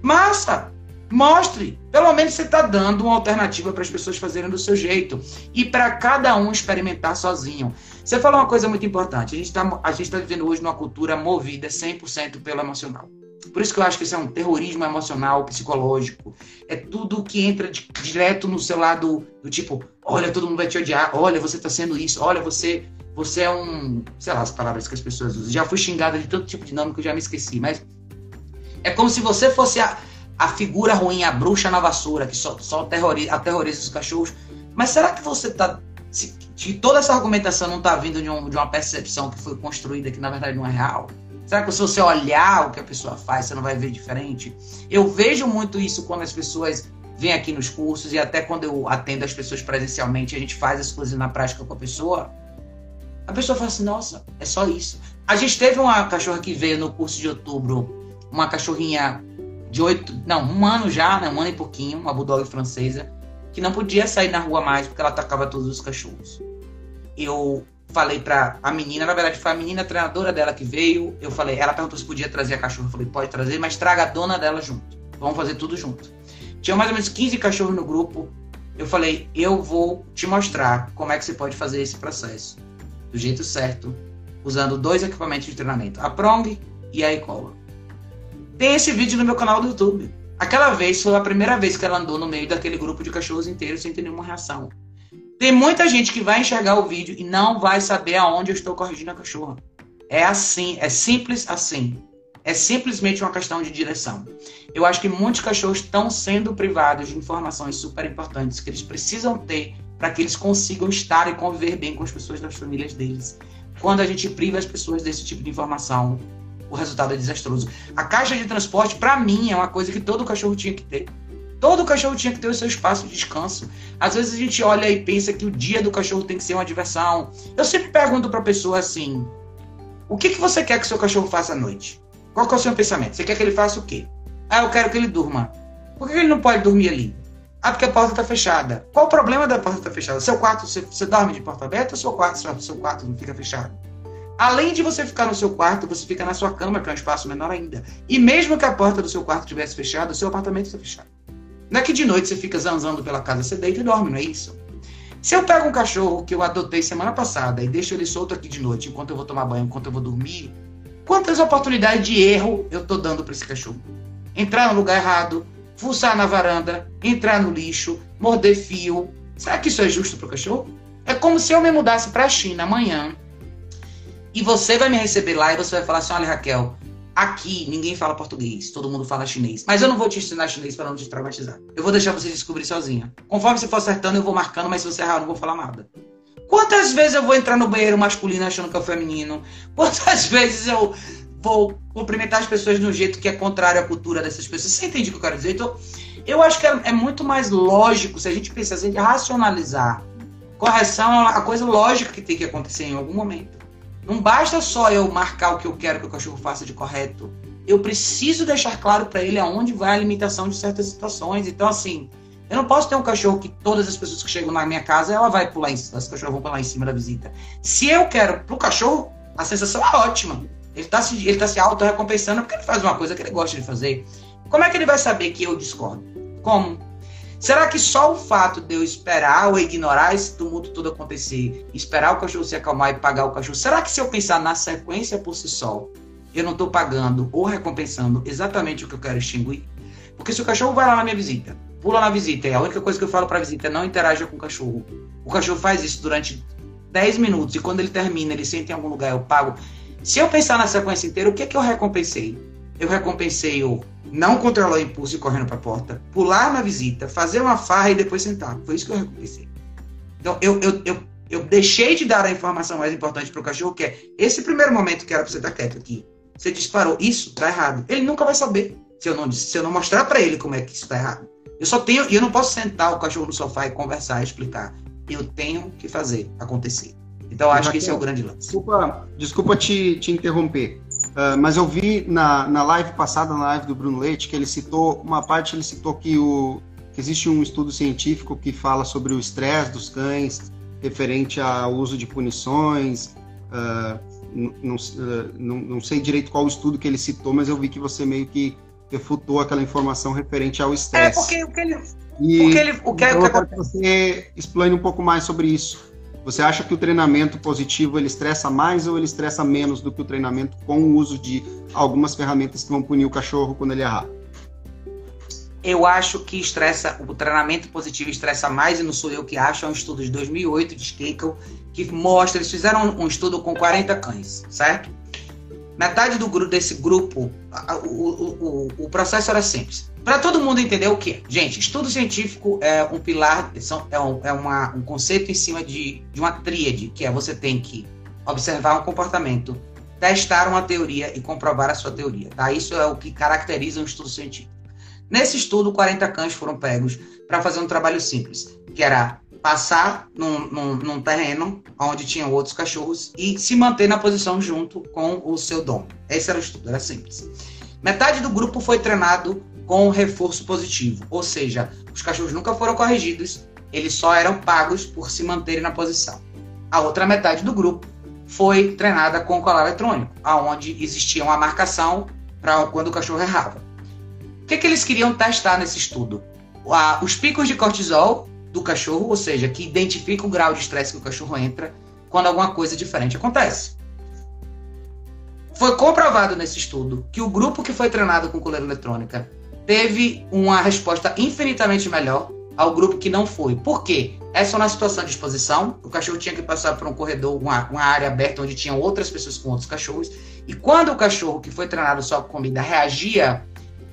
Massa! Mostre! Pelo menos você está dando uma alternativa para as pessoas fazerem do seu jeito e para cada um experimentar sozinho. Você falou uma coisa muito importante. A gente está tá vivendo hoje numa cultura movida 100% pelo emocional. Por isso que eu acho que isso é um terrorismo emocional, psicológico. É tudo que entra de, direto no seu lado do tipo, olha, todo mundo vai te odiar, olha, você está sendo isso, olha, você você é um, sei lá as palavras que as pessoas usam. Já fui xingada de todo tipo de nome que eu já me esqueci, mas é como se você fosse a, a figura ruim, a bruxa na vassoura, que só, só aterroriza, aterroriza os cachorros. Mas será que você está. Se, toda essa argumentação não está vindo de, um, de uma percepção que foi construída que na verdade não é real? Será que se você olhar o que a pessoa faz, você não vai ver diferente? Eu vejo muito isso quando as pessoas vêm aqui nos cursos e até quando eu atendo as pessoas presencialmente, a gente faz as coisas na prática com a pessoa. A pessoa fala assim: nossa, é só isso. A gente teve uma cachorra que veio no curso de outubro uma cachorrinha de oito, não, um ano já, né, um ano e pouquinho, uma bulldog francesa, que não podia sair na rua mais porque ela atacava todos os cachorros. Eu falei pra a menina, na verdade foi a menina treinadora dela que veio, eu falei, ela perguntou se podia trazer a cachorra, eu falei, pode trazer, mas traga a dona dela junto. Vamos fazer tudo junto. Tinha mais ou menos 15 cachorros no grupo. Eu falei, eu vou te mostrar como é que você pode fazer esse processo do jeito certo, usando dois equipamentos de treinamento, a prong e a e-cola. Tem esse vídeo no meu canal do YouTube. Aquela vez foi a primeira vez que ela andou no meio daquele grupo de cachorros inteiros sem ter nenhuma reação. Tem muita gente que vai enxergar o vídeo e não vai saber aonde eu estou corrigindo a cachorra. É assim, é simples assim. É simplesmente uma questão de direção. Eu acho que muitos cachorros estão sendo privados de informações super importantes que eles precisam ter para que eles consigam estar e conviver bem com as pessoas das famílias deles. Quando a gente priva as pessoas desse tipo de informação, o resultado é desastroso. A caixa de transporte, para mim, é uma coisa que todo cachorro tinha que ter. Todo cachorro tinha que ter o seu espaço de descanso. Às vezes a gente olha e pensa que o dia do cachorro tem que ser uma diversão. Eu sempre pergunto para a pessoa assim: o que, que você quer que o seu cachorro faça à noite? Qual é o seu pensamento? Você quer que ele faça o quê? Ah, eu quero que ele durma. Por que ele não pode dormir ali? Ah, porque a porta está fechada. Qual o problema da porta estar tá fechada? Seu quarto, você, você, dorme de porta aberta ou seu quarto, seu, seu quarto não fica fechado? Além de você ficar no seu quarto, você fica na sua cama, que é um espaço menor ainda. E mesmo que a porta do seu quarto estivesse fechada, o seu apartamento está fechado. Não é que de noite você fica zanzando pela casa, você deita e dorme, não é isso? Se eu pego um cachorro que eu adotei semana passada e deixo ele solto aqui de noite, enquanto eu vou tomar banho, enquanto eu vou dormir, Quantas oportunidades de erro eu estou dando para esse cachorro? Entrar no lugar errado, fuçar na varanda, entrar no lixo, morder fio. Será que isso é justo para o cachorro? É como se eu me mudasse para a China amanhã e você vai me receber lá e você vai falar assim: olha, Raquel, aqui ninguém fala português, todo mundo fala chinês. Mas eu não vou te ensinar chinês para não te traumatizar. Eu vou deixar você descobrir sozinha. Conforme você for acertando, eu vou marcando, mas se você errar, eu não vou falar nada. Quantas vezes eu vou entrar no banheiro masculino achando que é feminino? Quantas [laughs] vezes eu vou cumprimentar as pessoas um jeito que é contrário à cultura dessas pessoas? Você entende o que eu quero dizer? Então, eu acho que é, é muito mais lógico se a gente pensar, se a gente racionalizar. Correção é a coisa lógica que tem que acontecer em algum momento. Não basta só eu marcar o que eu quero que o cachorro faça de correto. Eu preciso deixar claro para ele aonde vai a limitação de certas situações. Então, assim, eu não posso ter um cachorro que todas as pessoas que chegam na minha casa, ela vai pular em, as cachorros vão pular em cima da visita. Se eu quero pro cachorro, a sensação é ótima. Ele está se, ele tá se auto-recompensando porque ele faz uma coisa que ele gosta de fazer. Como é que ele vai saber que eu discordo? Como? Será que só o fato de eu esperar ou ignorar esse tumulto todo acontecer, esperar o cachorro se acalmar e pagar o cachorro, será que se eu pensar na sequência por si só, eu não estou pagando ou recompensando exatamente o que eu quero extinguir? Porque se o cachorro vai lá na minha visita, pula na visita. E a única coisa que eu falo pra visita é não interaja com o cachorro. O cachorro faz isso durante 10 minutos e quando ele termina, ele senta em algum lugar, eu pago. Se eu pensar na sequência inteira, o que é que eu recompensei? Eu recompensei o não controlar o impulso e correndo para a porta, pular na visita, fazer uma farra e depois sentar. Foi isso que eu recompensei. Então, eu, eu, eu, eu deixei de dar a informação mais importante para o cachorro, que é esse primeiro momento que era para você estar quieto aqui. Você disparou, isso tá errado. Ele nunca vai saber se eu não, se eu não mostrar para ele como é que isso tá errado. Eu só tenho, eu não posso sentar o cachorro no sofá e conversar, e explicar. Eu tenho que fazer acontecer. Então, acho que esse é o grande lance. Desculpa, desculpa te, te interromper, uh, mas eu vi na, na live passada, na live do Bruno Leite, que ele citou, uma parte ele citou que, o, que existe um estudo científico que fala sobre o estresse dos cães, referente ao uso de punições. Uh, não, uh, não, não sei direito qual o estudo que ele citou, mas eu vi que você meio que refutou aquela informação referente ao estresse. É, porque o que ele. E, ele o que, então, que, que, que você explane um pouco mais sobre isso. Você acha que o treinamento positivo ele estressa mais ou ele estressa menos do que o treinamento com o uso de algumas ferramentas que vão punir o cachorro quando ele errar? Eu acho que estressa, o treinamento positivo estressa mais, e não sou eu que acho, é um estudo de 2008 de Skakel, que mostra, eles fizeram um estudo com 40 cães, certo? metade do desse grupo, o, o, o, o processo era simples. Para todo mundo entender o que Gente, estudo científico é um pilar, é, um, é uma, um conceito em cima de, de uma tríade, que é você tem que observar um comportamento, testar uma teoria e comprovar a sua teoria. Tá? Isso é o que caracteriza um estudo científico. Nesse estudo, 40 cães foram pegos para fazer um trabalho simples, que era passar num, num, num, terreno onde tinham outros cachorros e se manter na posição junto com o seu dono. Esse era o estudo, era simples. Metade do grupo foi treinado com reforço positivo, ou seja, os cachorros nunca foram corrigidos, eles só eram pagos por se manterem na posição. A outra metade do grupo foi treinada com colar eletrônico, aonde existia uma marcação para quando o cachorro errava. O que, que eles queriam testar nesse estudo? os picos de cortisol do cachorro, ou seja, que identifica o grau de estresse que o cachorro entra quando alguma coisa diferente acontece. Foi comprovado nesse estudo que o grupo que foi treinado com coleira eletrônica teve uma resposta infinitamente melhor ao grupo que não foi. Por quê? Essa é uma situação de exposição. O cachorro tinha que passar por um corredor, uma, uma área aberta onde tinham outras pessoas com outros cachorros. E quando o cachorro que foi treinado só com comida reagia,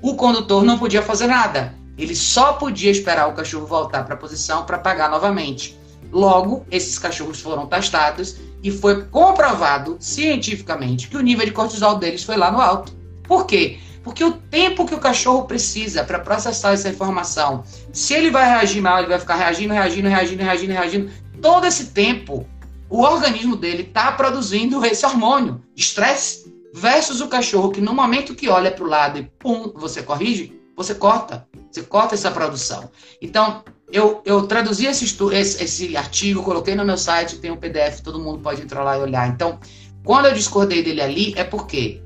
o condutor não podia fazer nada. Ele só podia esperar o cachorro voltar para a posição para pagar novamente. Logo, esses cachorros foram testados e foi comprovado cientificamente que o nível de cortisol deles foi lá no alto. Por quê? Porque o tempo que o cachorro precisa para processar essa informação, se ele vai reagir mal, ele vai ficar reagindo, reagindo, reagindo, reagindo, reagindo. Todo esse tempo, o organismo dele está produzindo esse hormônio estresse. Versus o cachorro que no momento que olha para o lado e pum, você corrige, você corta. Você corta essa produção. Então, eu, eu traduzi esse, esse, esse artigo, coloquei no meu site, tem um PDF, todo mundo pode entrar lá e olhar. Então, quando eu discordei dele ali, é porque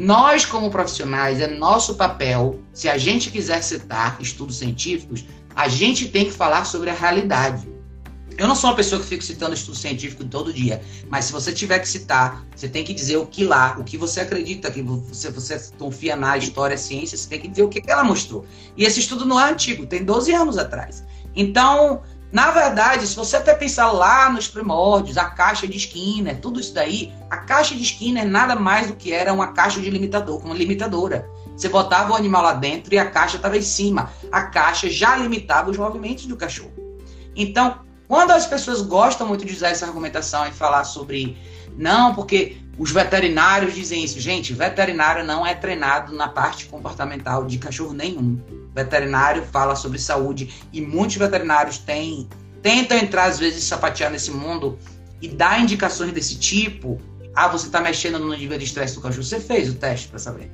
nós, como profissionais, é nosso papel, se a gente quiser citar estudos científicos, a gente tem que falar sobre a realidade. Eu não sou uma pessoa que fica citando estudo científico todo dia, mas se você tiver que citar, você tem que dizer o que lá, o que você acredita, que você, você confia na história, ciência, você tem que dizer o que, que ela mostrou. E esse estudo não é antigo, tem 12 anos atrás. Então, na verdade, se você até pensar lá nos primórdios, a caixa de Skinner, tudo isso daí, a caixa de Skinner nada mais do que era uma caixa de limitador, uma limitadora. Você botava o animal lá dentro e a caixa estava em cima. A caixa já limitava os movimentos do cachorro. Então, quando as pessoas gostam muito de usar essa argumentação e falar sobre não, porque os veterinários dizem isso. Gente, veterinário não é treinado na parte comportamental de cachorro nenhum. Veterinário fala sobre saúde e muitos veterinários têm, tentam entrar, às vezes, sapatear nesse mundo e dar indicações desse tipo. Ah, você está mexendo no nível de estresse do cachorro. Você fez o teste para saber.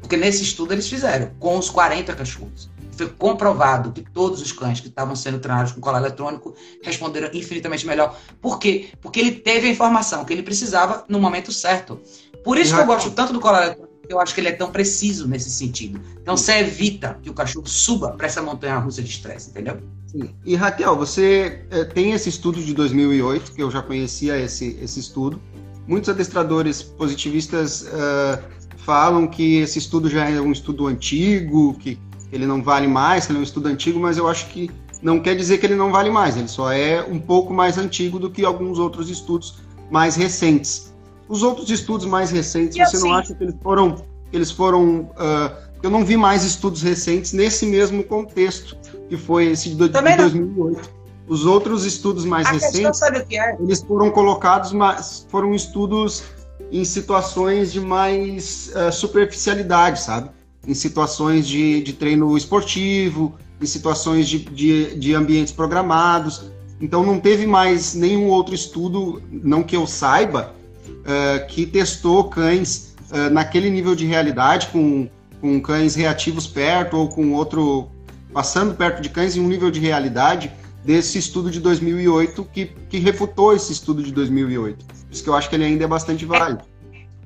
Porque nesse estudo eles fizeram, com os 40 cachorros. Foi comprovado que todos os cães que estavam sendo treinados com colar eletrônico responderam infinitamente melhor. Por quê? Porque ele teve a informação que ele precisava no momento certo. Por isso que eu gosto tanto do colar eletrônico eu acho que ele é tão preciso nesse sentido. Então você evita que o cachorro suba para essa montanha russa de estresse, entendeu? Sim. E Raquel, você é, tem esse estudo de 2008, que eu já conhecia esse, esse estudo. Muitos adestradores positivistas uh, falam que esse estudo já é um estudo antigo, que ele não vale mais, ele é um estudo antigo, mas eu acho que não quer dizer que ele não vale mais, ele só é um pouco mais antigo do que alguns outros estudos mais recentes. Os outros estudos mais recentes, você não acha que eles foram. Eles foram. Uh, eu não vi mais estudos recentes nesse mesmo contexto, que foi esse de, de 2008. Os outros estudos mais A recentes, é? eles foram colocados, mas foram estudos em situações de mais uh, superficialidade, sabe? Em situações de, de treino esportivo, em situações de, de, de ambientes programados. Então não teve mais nenhum outro estudo, não que eu saiba, uh, que testou cães uh, naquele nível de realidade, com, com cães reativos perto ou com outro passando perto de cães em um nível de realidade desse estudo de 2008 que, que refutou esse estudo de 2008. Por isso que eu acho que ele ainda é bastante válido.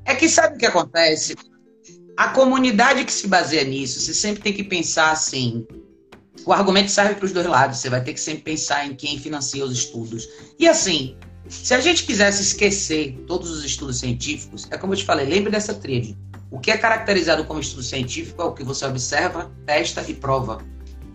É, é que sabe o que acontece? A comunidade que se baseia nisso, você sempre tem que pensar assim. O argumento serve para os dois lados. Você vai ter que sempre pensar em quem financia os estudos. E assim, se a gente quisesse esquecer todos os estudos científicos, é como eu te falei, lembre dessa tríade. O que é caracterizado como estudo científico é o que você observa, testa e prova.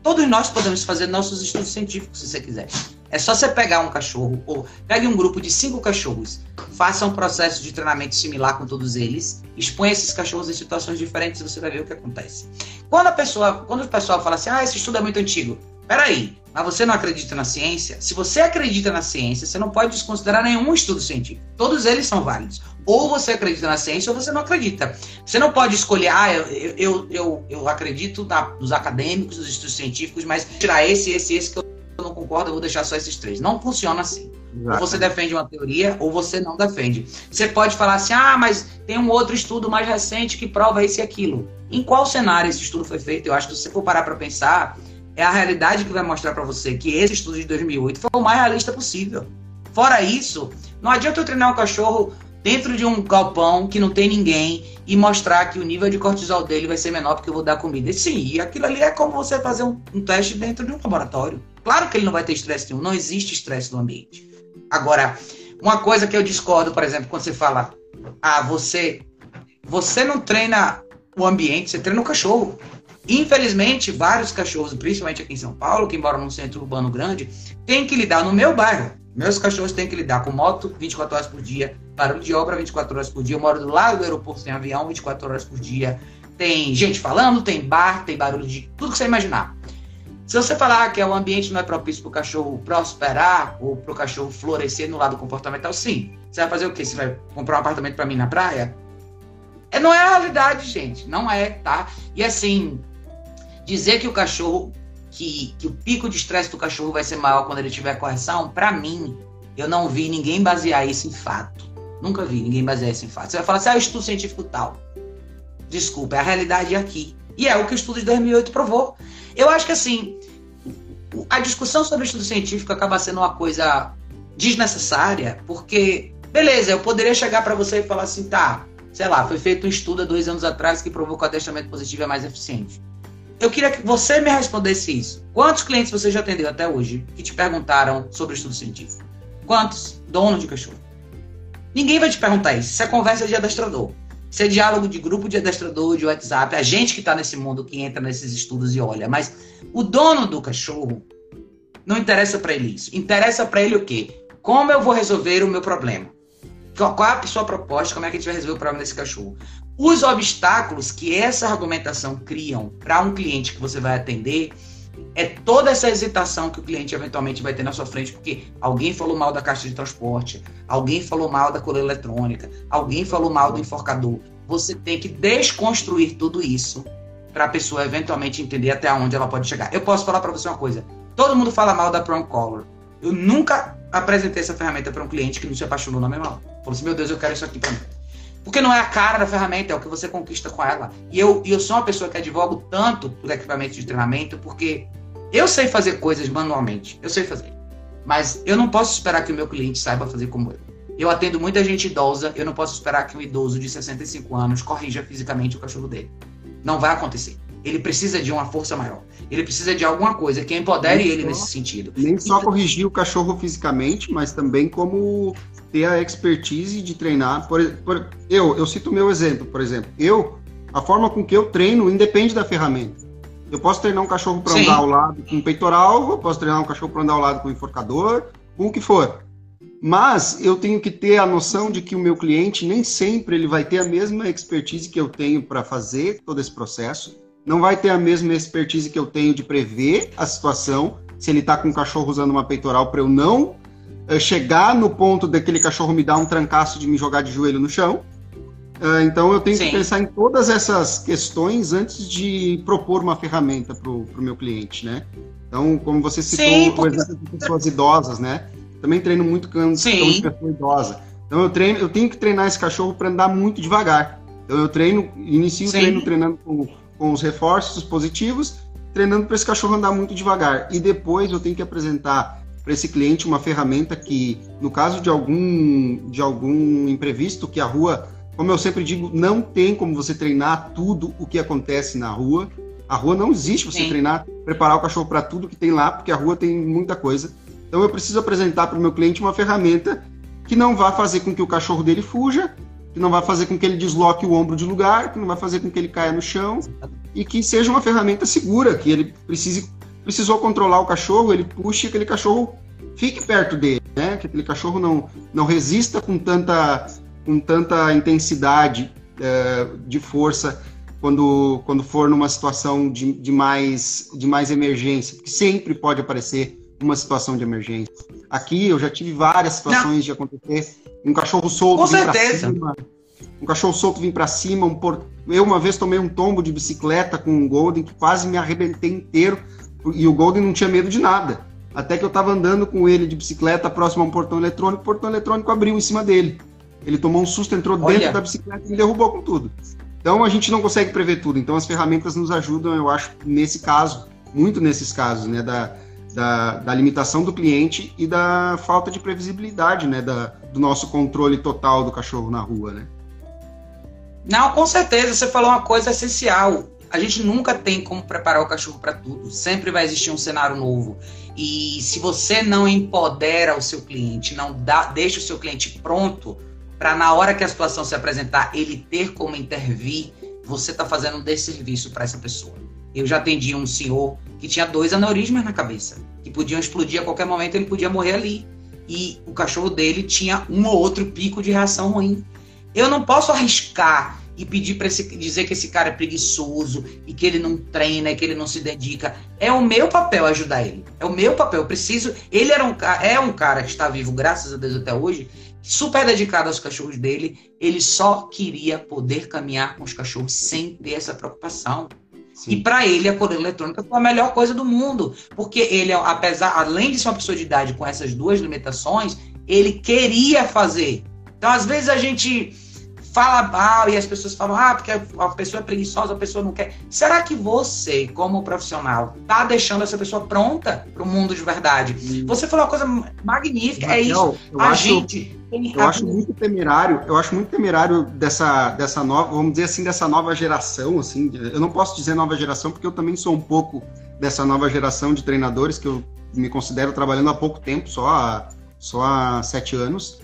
Todos nós podemos fazer nossos estudos científicos, se você quiser. É só você pegar um cachorro, ou pegue um grupo de cinco cachorros, faça um processo de treinamento similar com todos eles, exponha esses cachorros em situações diferentes e você vai ver o que acontece. Quando a pessoa, quando o pessoal fala assim, ah, esse estudo é muito antigo, peraí, mas você não acredita na ciência? Se você acredita na ciência, você não pode desconsiderar nenhum estudo científico. Todos eles são válidos. Ou você acredita na ciência ou você não acredita. Você não pode escolher, ah, eu, eu, eu, eu acredito na, nos acadêmicos, nos estudos científicos, mas tirar esse, esse, esse que eu não concordo, eu vou deixar só esses três. Não funciona assim. Ou você defende uma teoria ou você não defende. Você pode falar assim, ah, mas tem um outro estudo mais recente que prova isso e aquilo. Em qual cenário esse estudo foi feito? Eu acho que se você for parar para pensar, é a realidade que vai mostrar para você que esse estudo de 2008 foi o mais realista possível. Fora isso, não adianta eu treinar um cachorro dentro de um galpão que não tem ninguém e mostrar que o nível de cortisol dele vai ser menor porque eu vou dar comida. sim, e aquilo ali é como você fazer um, um teste dentro de um laboratório. Claro que ele não vai ter estresse nenhum, não existe estresse no ambiente. Agora, uma coisa que eu discordo, por exemplo, quando você fala, ah, você, você não treina o ambiente, você treina o cachorro. Infelizmente, vários cachorros, principalmente aqui em São Paulo, que moram num centro urbano grande, têm que lidar no meu bairro. Meus cachorros têm que lidar com moto 24 horas por dia, barulho de obra 24 horas por dia. Eu moro do lado do aeroporto, tem avião 24 horas por dia. Tem gente falando, tem bar, tem barulho de tudo que você imaginar. Se você falar que o ambiente não é propício para o cachorro prosperar ou para o cachorro florescer no lado comportamental, sim. Você vai fazer o quê? Você vai comprar um apartamento para mim na praia? É, não é a realidade, gente. Não é, tá? E assim, dizer que o cachorro, que, que o pico de estresse do cachorro vai ser maior quando ele tiver correção, para mim, eu não vi ninguém basear isso em fato. Nunca vi ninguém basear isso em fato. Você vai falar assim, ah, o estudo científico tal. Desculpa, é a realidade aqui. E é o que o estudo de 2008 provou. Eu acho que assim, a discussão sobre estudo científico acaba sendo uma coisa desnecessária, porque, beleza, eu poderia chegar para você e falar assim, tá, sei lá, foi feito um estudo há dois anos atrás que provou que o adestramento positivo é mais eficiente. Eu queria que você me respondesse isso. Quantos clientes você já atendeu até hoje que te perguntaram sobre estudo científico? Quantos? Dono de cachorro. Ninguém vai te perguntar isso. Isso é conversa de adestrador. Isso é diálogo de grupo de adestrador, de WhatsApp, a gente que está nesse mundo que entra nesses estudos e olha. Mas o dono do cachorro não interessa para ele isso. Interessa para ele o quê? Como eu vou resolver o meu problema? Qual é a sua proposta? Como é que a gente vai resolver o problema desse cachorro? Os obstáculos que essa argumentação criam para um cliente que você vai atender é toda essa hesitação que o cliente eventualmente vai ter na sua frente, porque alguém falou mal da caixa de transporte, alguém falou mal da coleira eletrônica, alguém falou mal do enforcador. Você tem que desconstruir tudo isso para a pessoa eventualmente entender até onde ela pode chegar. Eu posso falar para você uma coisa: todo mundo fala mal da Prong Color. Eu nunca apresentei essa ferramenta para um cliente que não se apaixonou na mesma hora. Falou assim: meu Deus, eu quero isso aqui para mim. Porque não é a cara da ferramenta, é o que você conquista com ela. E eu, eu sou uma pessoa que advogo tanto por equipamento de treinamento, porque eu sei fazer coisas manualmente, eu sei fazer. Mas eu não posso esperar que o meu cliente saiba fazer como eu. Eu atendo muita gente idosa, eu não posso esperar que um idoso de 65 anos corrija fisicamente o cachorro dele. Não vai acontecer. Ele precisa de uma força maior. Ele precisa de alguma coisa que empodere nem ele só, nesse sentido. Nem só corrigir o cachorro fisicamente, mas também como ter a expertise de treinar. Por, por, eu, eu cito o meu exemplo, por exemplo. Eu, a forma com que eu treino independe da ferramenta. Eu posso treinar um cachorro para andar ao lado com peitoral, eu posso treinar um cachorro para andar ao lado com enforcador, com o que for. Mas eu tenho que ter a noção de que o meu cliente nem sempre ele vai ter a mesma expertise que eu tenho para fazer todo esse processo, não vai ter a mesma expertise que eu tenho de prever a situação, se ele está com o cachorro usando uma peitoral para eu não uh, chegar no ponto daquele cachorro me dar um trancaço de me jogar de joelho no chão. Uh, então eu tenho Sim. que pensar em todas essas questões antes de propor uma ferramenta para o meu cliente, né? Então, como você citou Sim, porque... o exemplo de pessoas idosas, né? Também treino muito cão de pessoa idosa. Então eu treino, eu tenho que treinar esse cachorro para andar muito devagar. Então eu treino, inicio o treino treinando com, com os reforços positivos, treinando para esse cachorro andar muito devagar. E depois eu tenho que apresentar para esse cliente uma ferramenta que, no caso de algum de algum imprevisto que a rua como eu sempre digo, não tem como você treinar tudo o que acontece na rua. A rua não existe você Sim. treinar, preparar o cachorro para tudo que tem lá, porque a rua tem muita coisa. Então eu preciso apresentar para o meu cliente uma ferramenta que não vai fazer com que o cachorro dele fuja, que não vai fazer com que ele desloque o ombro de lugar, que não vai fazer com que ele caia no chão e que seja uma ferramenta segura, que ele precise precisou controlar o cachorro, ele puxe aquele cachorro fique perto dele, né? Que aquele cachorro não não resista com tanta com tanta intensidade é, de força quando, quando for numa situação de, de, mais, de mais emergência, porque sempre pode aparecer uma situação de emergência. Aqui eu já tive várias situações Não. de acontecer um cachorro solto Com vir certeza. cima, um cachorro solto vir para cima, um por... eu uma vez tomei um tombo de bicicleta com um Golden que quase me arrebentei inteiro e o Golden não tinha medo de nada. Até que eu estava andando com ele de bicicleta próximo a um portão eletrônico, o portão eletrônico abriu em cima dele. Ele tomou um susto, entrou Olha. dentro da bicicleta e me derrubou com tudo. Então a gente não consegue prever tudo. Então as ferramentas nos ajudam, eu acho, nesse caso, muito nesses casos, né, da, da, da limitação do cliente e da falta de previsibilidade, né, da, do nosso controle total do cachorro na rua, né. Não, com certeza. Você falou uma coisa essencial. A gente nunca tem como preparar o cachorro para tudo. Sempre vai existir um cenário novo. E se você não empodera o seu cliente, não dá, deixa o seu cliente pronto para na hora que a situação se apresentar, ele ter como intervir, você está fazendo um desserviço para essa pessoa. Eu já atendi um senhor que tinha dois aneurismas na cabeça, que podiam explodir a qualquer momento, ele podia morrer ali. E o cachorro dele tinha um ou outro pico de reação ruim. Eu não posso arriscar e pedir para dizer que esse cara é preguiçoso e que ele não treina, que ele não se dedica. É o meu papel ajudar ele. É o meu papel. Eu preciso. Ele era um, é um cara que está vivo, graças a Deus, até hoje, super dedicado aos cachorros dele. Ele só queria poder caminhar com os cachorros sem ter essa preocupação. Sim. E para ele a coleira eletrônica foi a melhor coisa do mundo, porque ele, apesar, além de ser uma pessoa de idade com essas duas limitações, ele queria fazer. Então, às vezes a gente fala mal e as pessoas falam, ah, porque a pessoa é preguiçosa, a pessoa não quer. Será que você, como profissional, tá deixando essa pessoa pronta para o mundo de verdade? Hum. Você falou uma coisa magnífica, é isso. a acho, gente. Eu acho muito temerário, eu acho muito temerário dessa, dessa nova, vamos dizer assim, dessa nova geração, assim. Eu não posso dizer nova geração, porque eu também sou um pouco dessa nova geração de treinadores que eu me considero trabalhando há pouco tempo, só há, só há sete anos.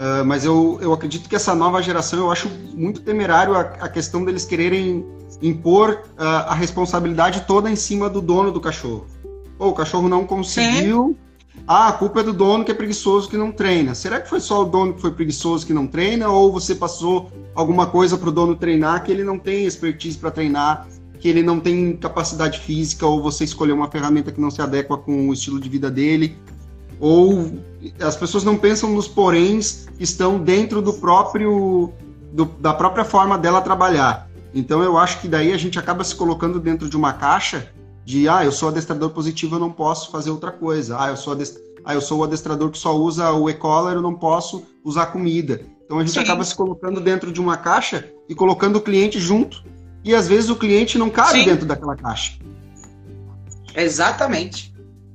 Uh, mas eu, eu acredito que essa nova geração, eu acho muito temerário a, a questão deles quererem impor uh, a responsabilidade toda em cima do dono do cachorro. Pô, o cachorro não conseguiu. Ah, a culpa é do dono que é preguiçoso que não treina. Será que foi só o dono que foi preguiçoso que não treina? Ou você passou alguma coisa para o dono treinar que ele não tem expertise para treinar, que ele não tem capacidade física, ou você escolheu uma ferramenta que não se adequa com o estilo de vida dele? Ou as pessoas não pensam nos poréns que estão dentro do próprio do, da própria forma dela trabalhar. Então eu acho que daí a gente acaba se colocando dentro de uma caixa de ah, eu sou adestrador positivo, eu não posso fazer outra coisa. Ah, eu sou ah, eu sou o adestrador que só usa o e-collar, eu não posso usar comida. Então a gente Sim. acaba se colocando dentro de uma caixa e colocando o cliente junto. E às vezes o cliente não cabe Sim. dentro daquela caixa. Exatamente.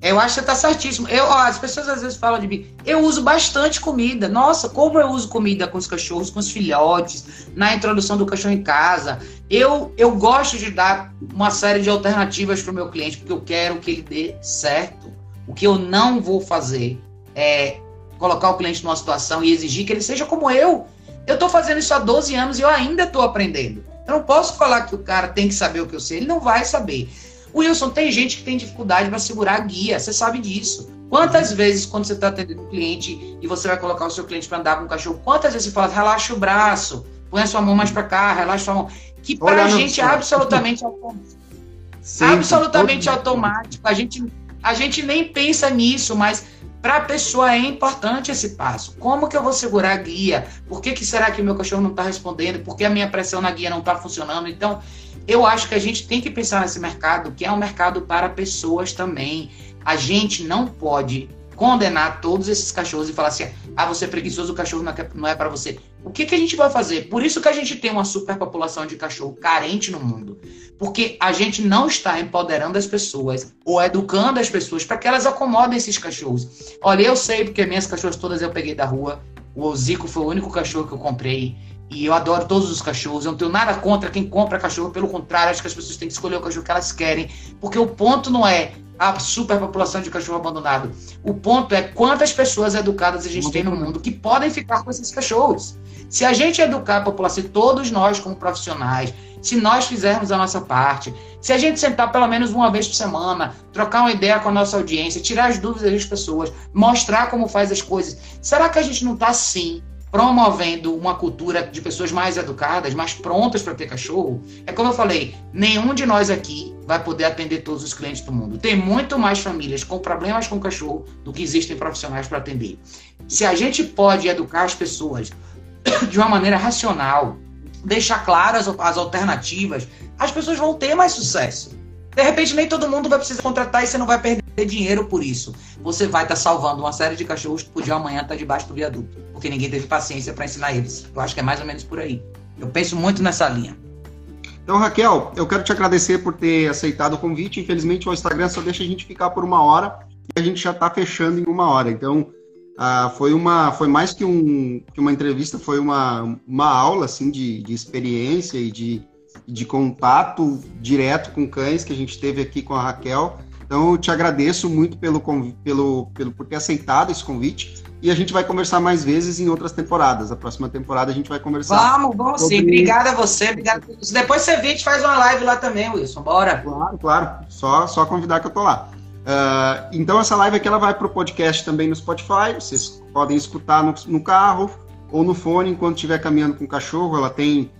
Eu acho que você tá certíssimo. Eu, ó, as pessoas às vezes falam de mim. Eu uso bastante comida. Nossa, como eu uso comida com os cachorros, com os filhotes, na introdução do cachorro em casa. Eu, eu gosto de dar uma série de alternativas para o meu cliente, porque eu quero que ele dê certo. O que eu não vou fazer é colocar o cliente numa situação e exigir que ele seja como eu. Eu estou fazendo isso há 12 anos e eu ainda estou aprendendo. Eu não posso falar que o cara tem que saber o que eu sei. Ele não vai saber. Wilson, tem gente que tem dificuldade para segurar a guia, você sabe disso. Quantas vezes, quando você está atendendo um cliente e você vai colocar o seu cliente para andar com o cachorro, quantas vezes você fala, relaxa o braço, põe a sua mão mais para cá, relaxa a sua mão. Que para a gente é absolutamente automático. absolutamente automático. A gente, a gente nem pensa nisso, mas para a pessoa é importante esse passo. Como que eu vou segurar a guia? Por que, que será que meu cachorro não está respondendo? Por que a minha pressão na guia não está funcionando? Então, eu acho que a gente tem que pensar nesse mercado, que é um mercado para pessoas também. A gente não pode condenar todos esses cachorros e falar assim: ah, você é preguiçoso, o cachorro não é, é para você. O que, que a gente vai fazer? Por isso que a gente tem uma superpopulação de cachorro carente no mundo. Porque a gente não está empoderando as pessoas ou educando as pessoas para que elas acomodem esses cachorros. Olha, eu sei porque minhas cachorras todas eu peguei da rua. O Zico foi o único cachorro que eu comprei. E eu adoro todos os cachorros, eu não tenho nada contra quem compra cachorro, pelo contrário, acho que as pessoas têm que escolher o cachorro que elas querem, porque o ponto não é a superpopulação de cachorro abandonado. O ponto é quantas pessoas educadas a gente tem no mundo que podem ficar com esses cachorros. Se a gente educar a população, todos nós como profissionais, se nós fizermos a nossa parte, se a gente sentar pelo menos uma vez por semana, trocar uma ideia com a nossa audiência, tirar as dúvidas das pessoas, mostrar como faz as coisas, será que a gente não está sim promovendo uma cultura de pessoas mais educadas, mais prontas para ter cachorro, é como eu falei, nenhum de nós aqui vai poder atender todos os clientes do mundo. Tem muito mais famílias com problemas com cachorro do que existem profissionais para atender. Se a gente pode educar as pessoas [coughs] de uma maneira racional, deixar claras as alternativas, as pessoas vão ter mais sucesso. De repente, nem todo mundo vai precisar contratar e você não vai perder dinheiro por isso. Você vai estar tá salvando uma série de cachorros que podiam amanhã estar tá debaixo do viaduto, porque ninguém teve paciência para ensinar eles. Eu acho que é mais ou menos por aí. Eu penso muito nessa linha. Então, Raquel, eu quero te agradecer por ter aceitado o convite. Infelizmente, o Instagram só deixa a gente ficar por uma hora e a gente já está fechando em uma hora. Então, ah, foi uma, foi mais que, um, que uma entrevista, foi uma, uma aula assim de, de experiência e de de contato direto com cães que a gente teve aqui com a Raquel. Então, eu te agradeço muito pelo, pelo, pelo por ter aceitado esse convite. e a gente vai conversar mais vezes em outras temporadas. A próxima temporada a gente vai conversar. Vamos, vamos sobre... sim. Obrigada a você. Obrigado. Depois você vem, a gente faz uma live lá também, Wilson. Bora. Claro, claro. Só, só convidar que eu tô lá. Uh, então essa live aqui ela vai para o podcast também no Spotify. Vocês podem escutar no, no carro ou no fone enquanto estiver caminhando com o cachorro. Ela tem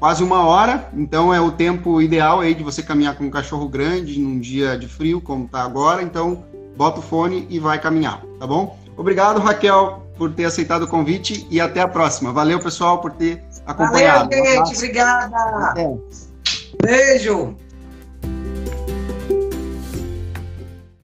quase uma hora, então é o tempo ideal aí de você caminhar com um cachorro grande num dia de frio, como está agora. Então, bota o fone e vai caminhar, tá bom? Obrigado, Raquel, por ter aceitado o convite e até a próxima. Valeu, pessoal, por ter acompanhado. Valeu, gente. Obrigada. Até. Beijo.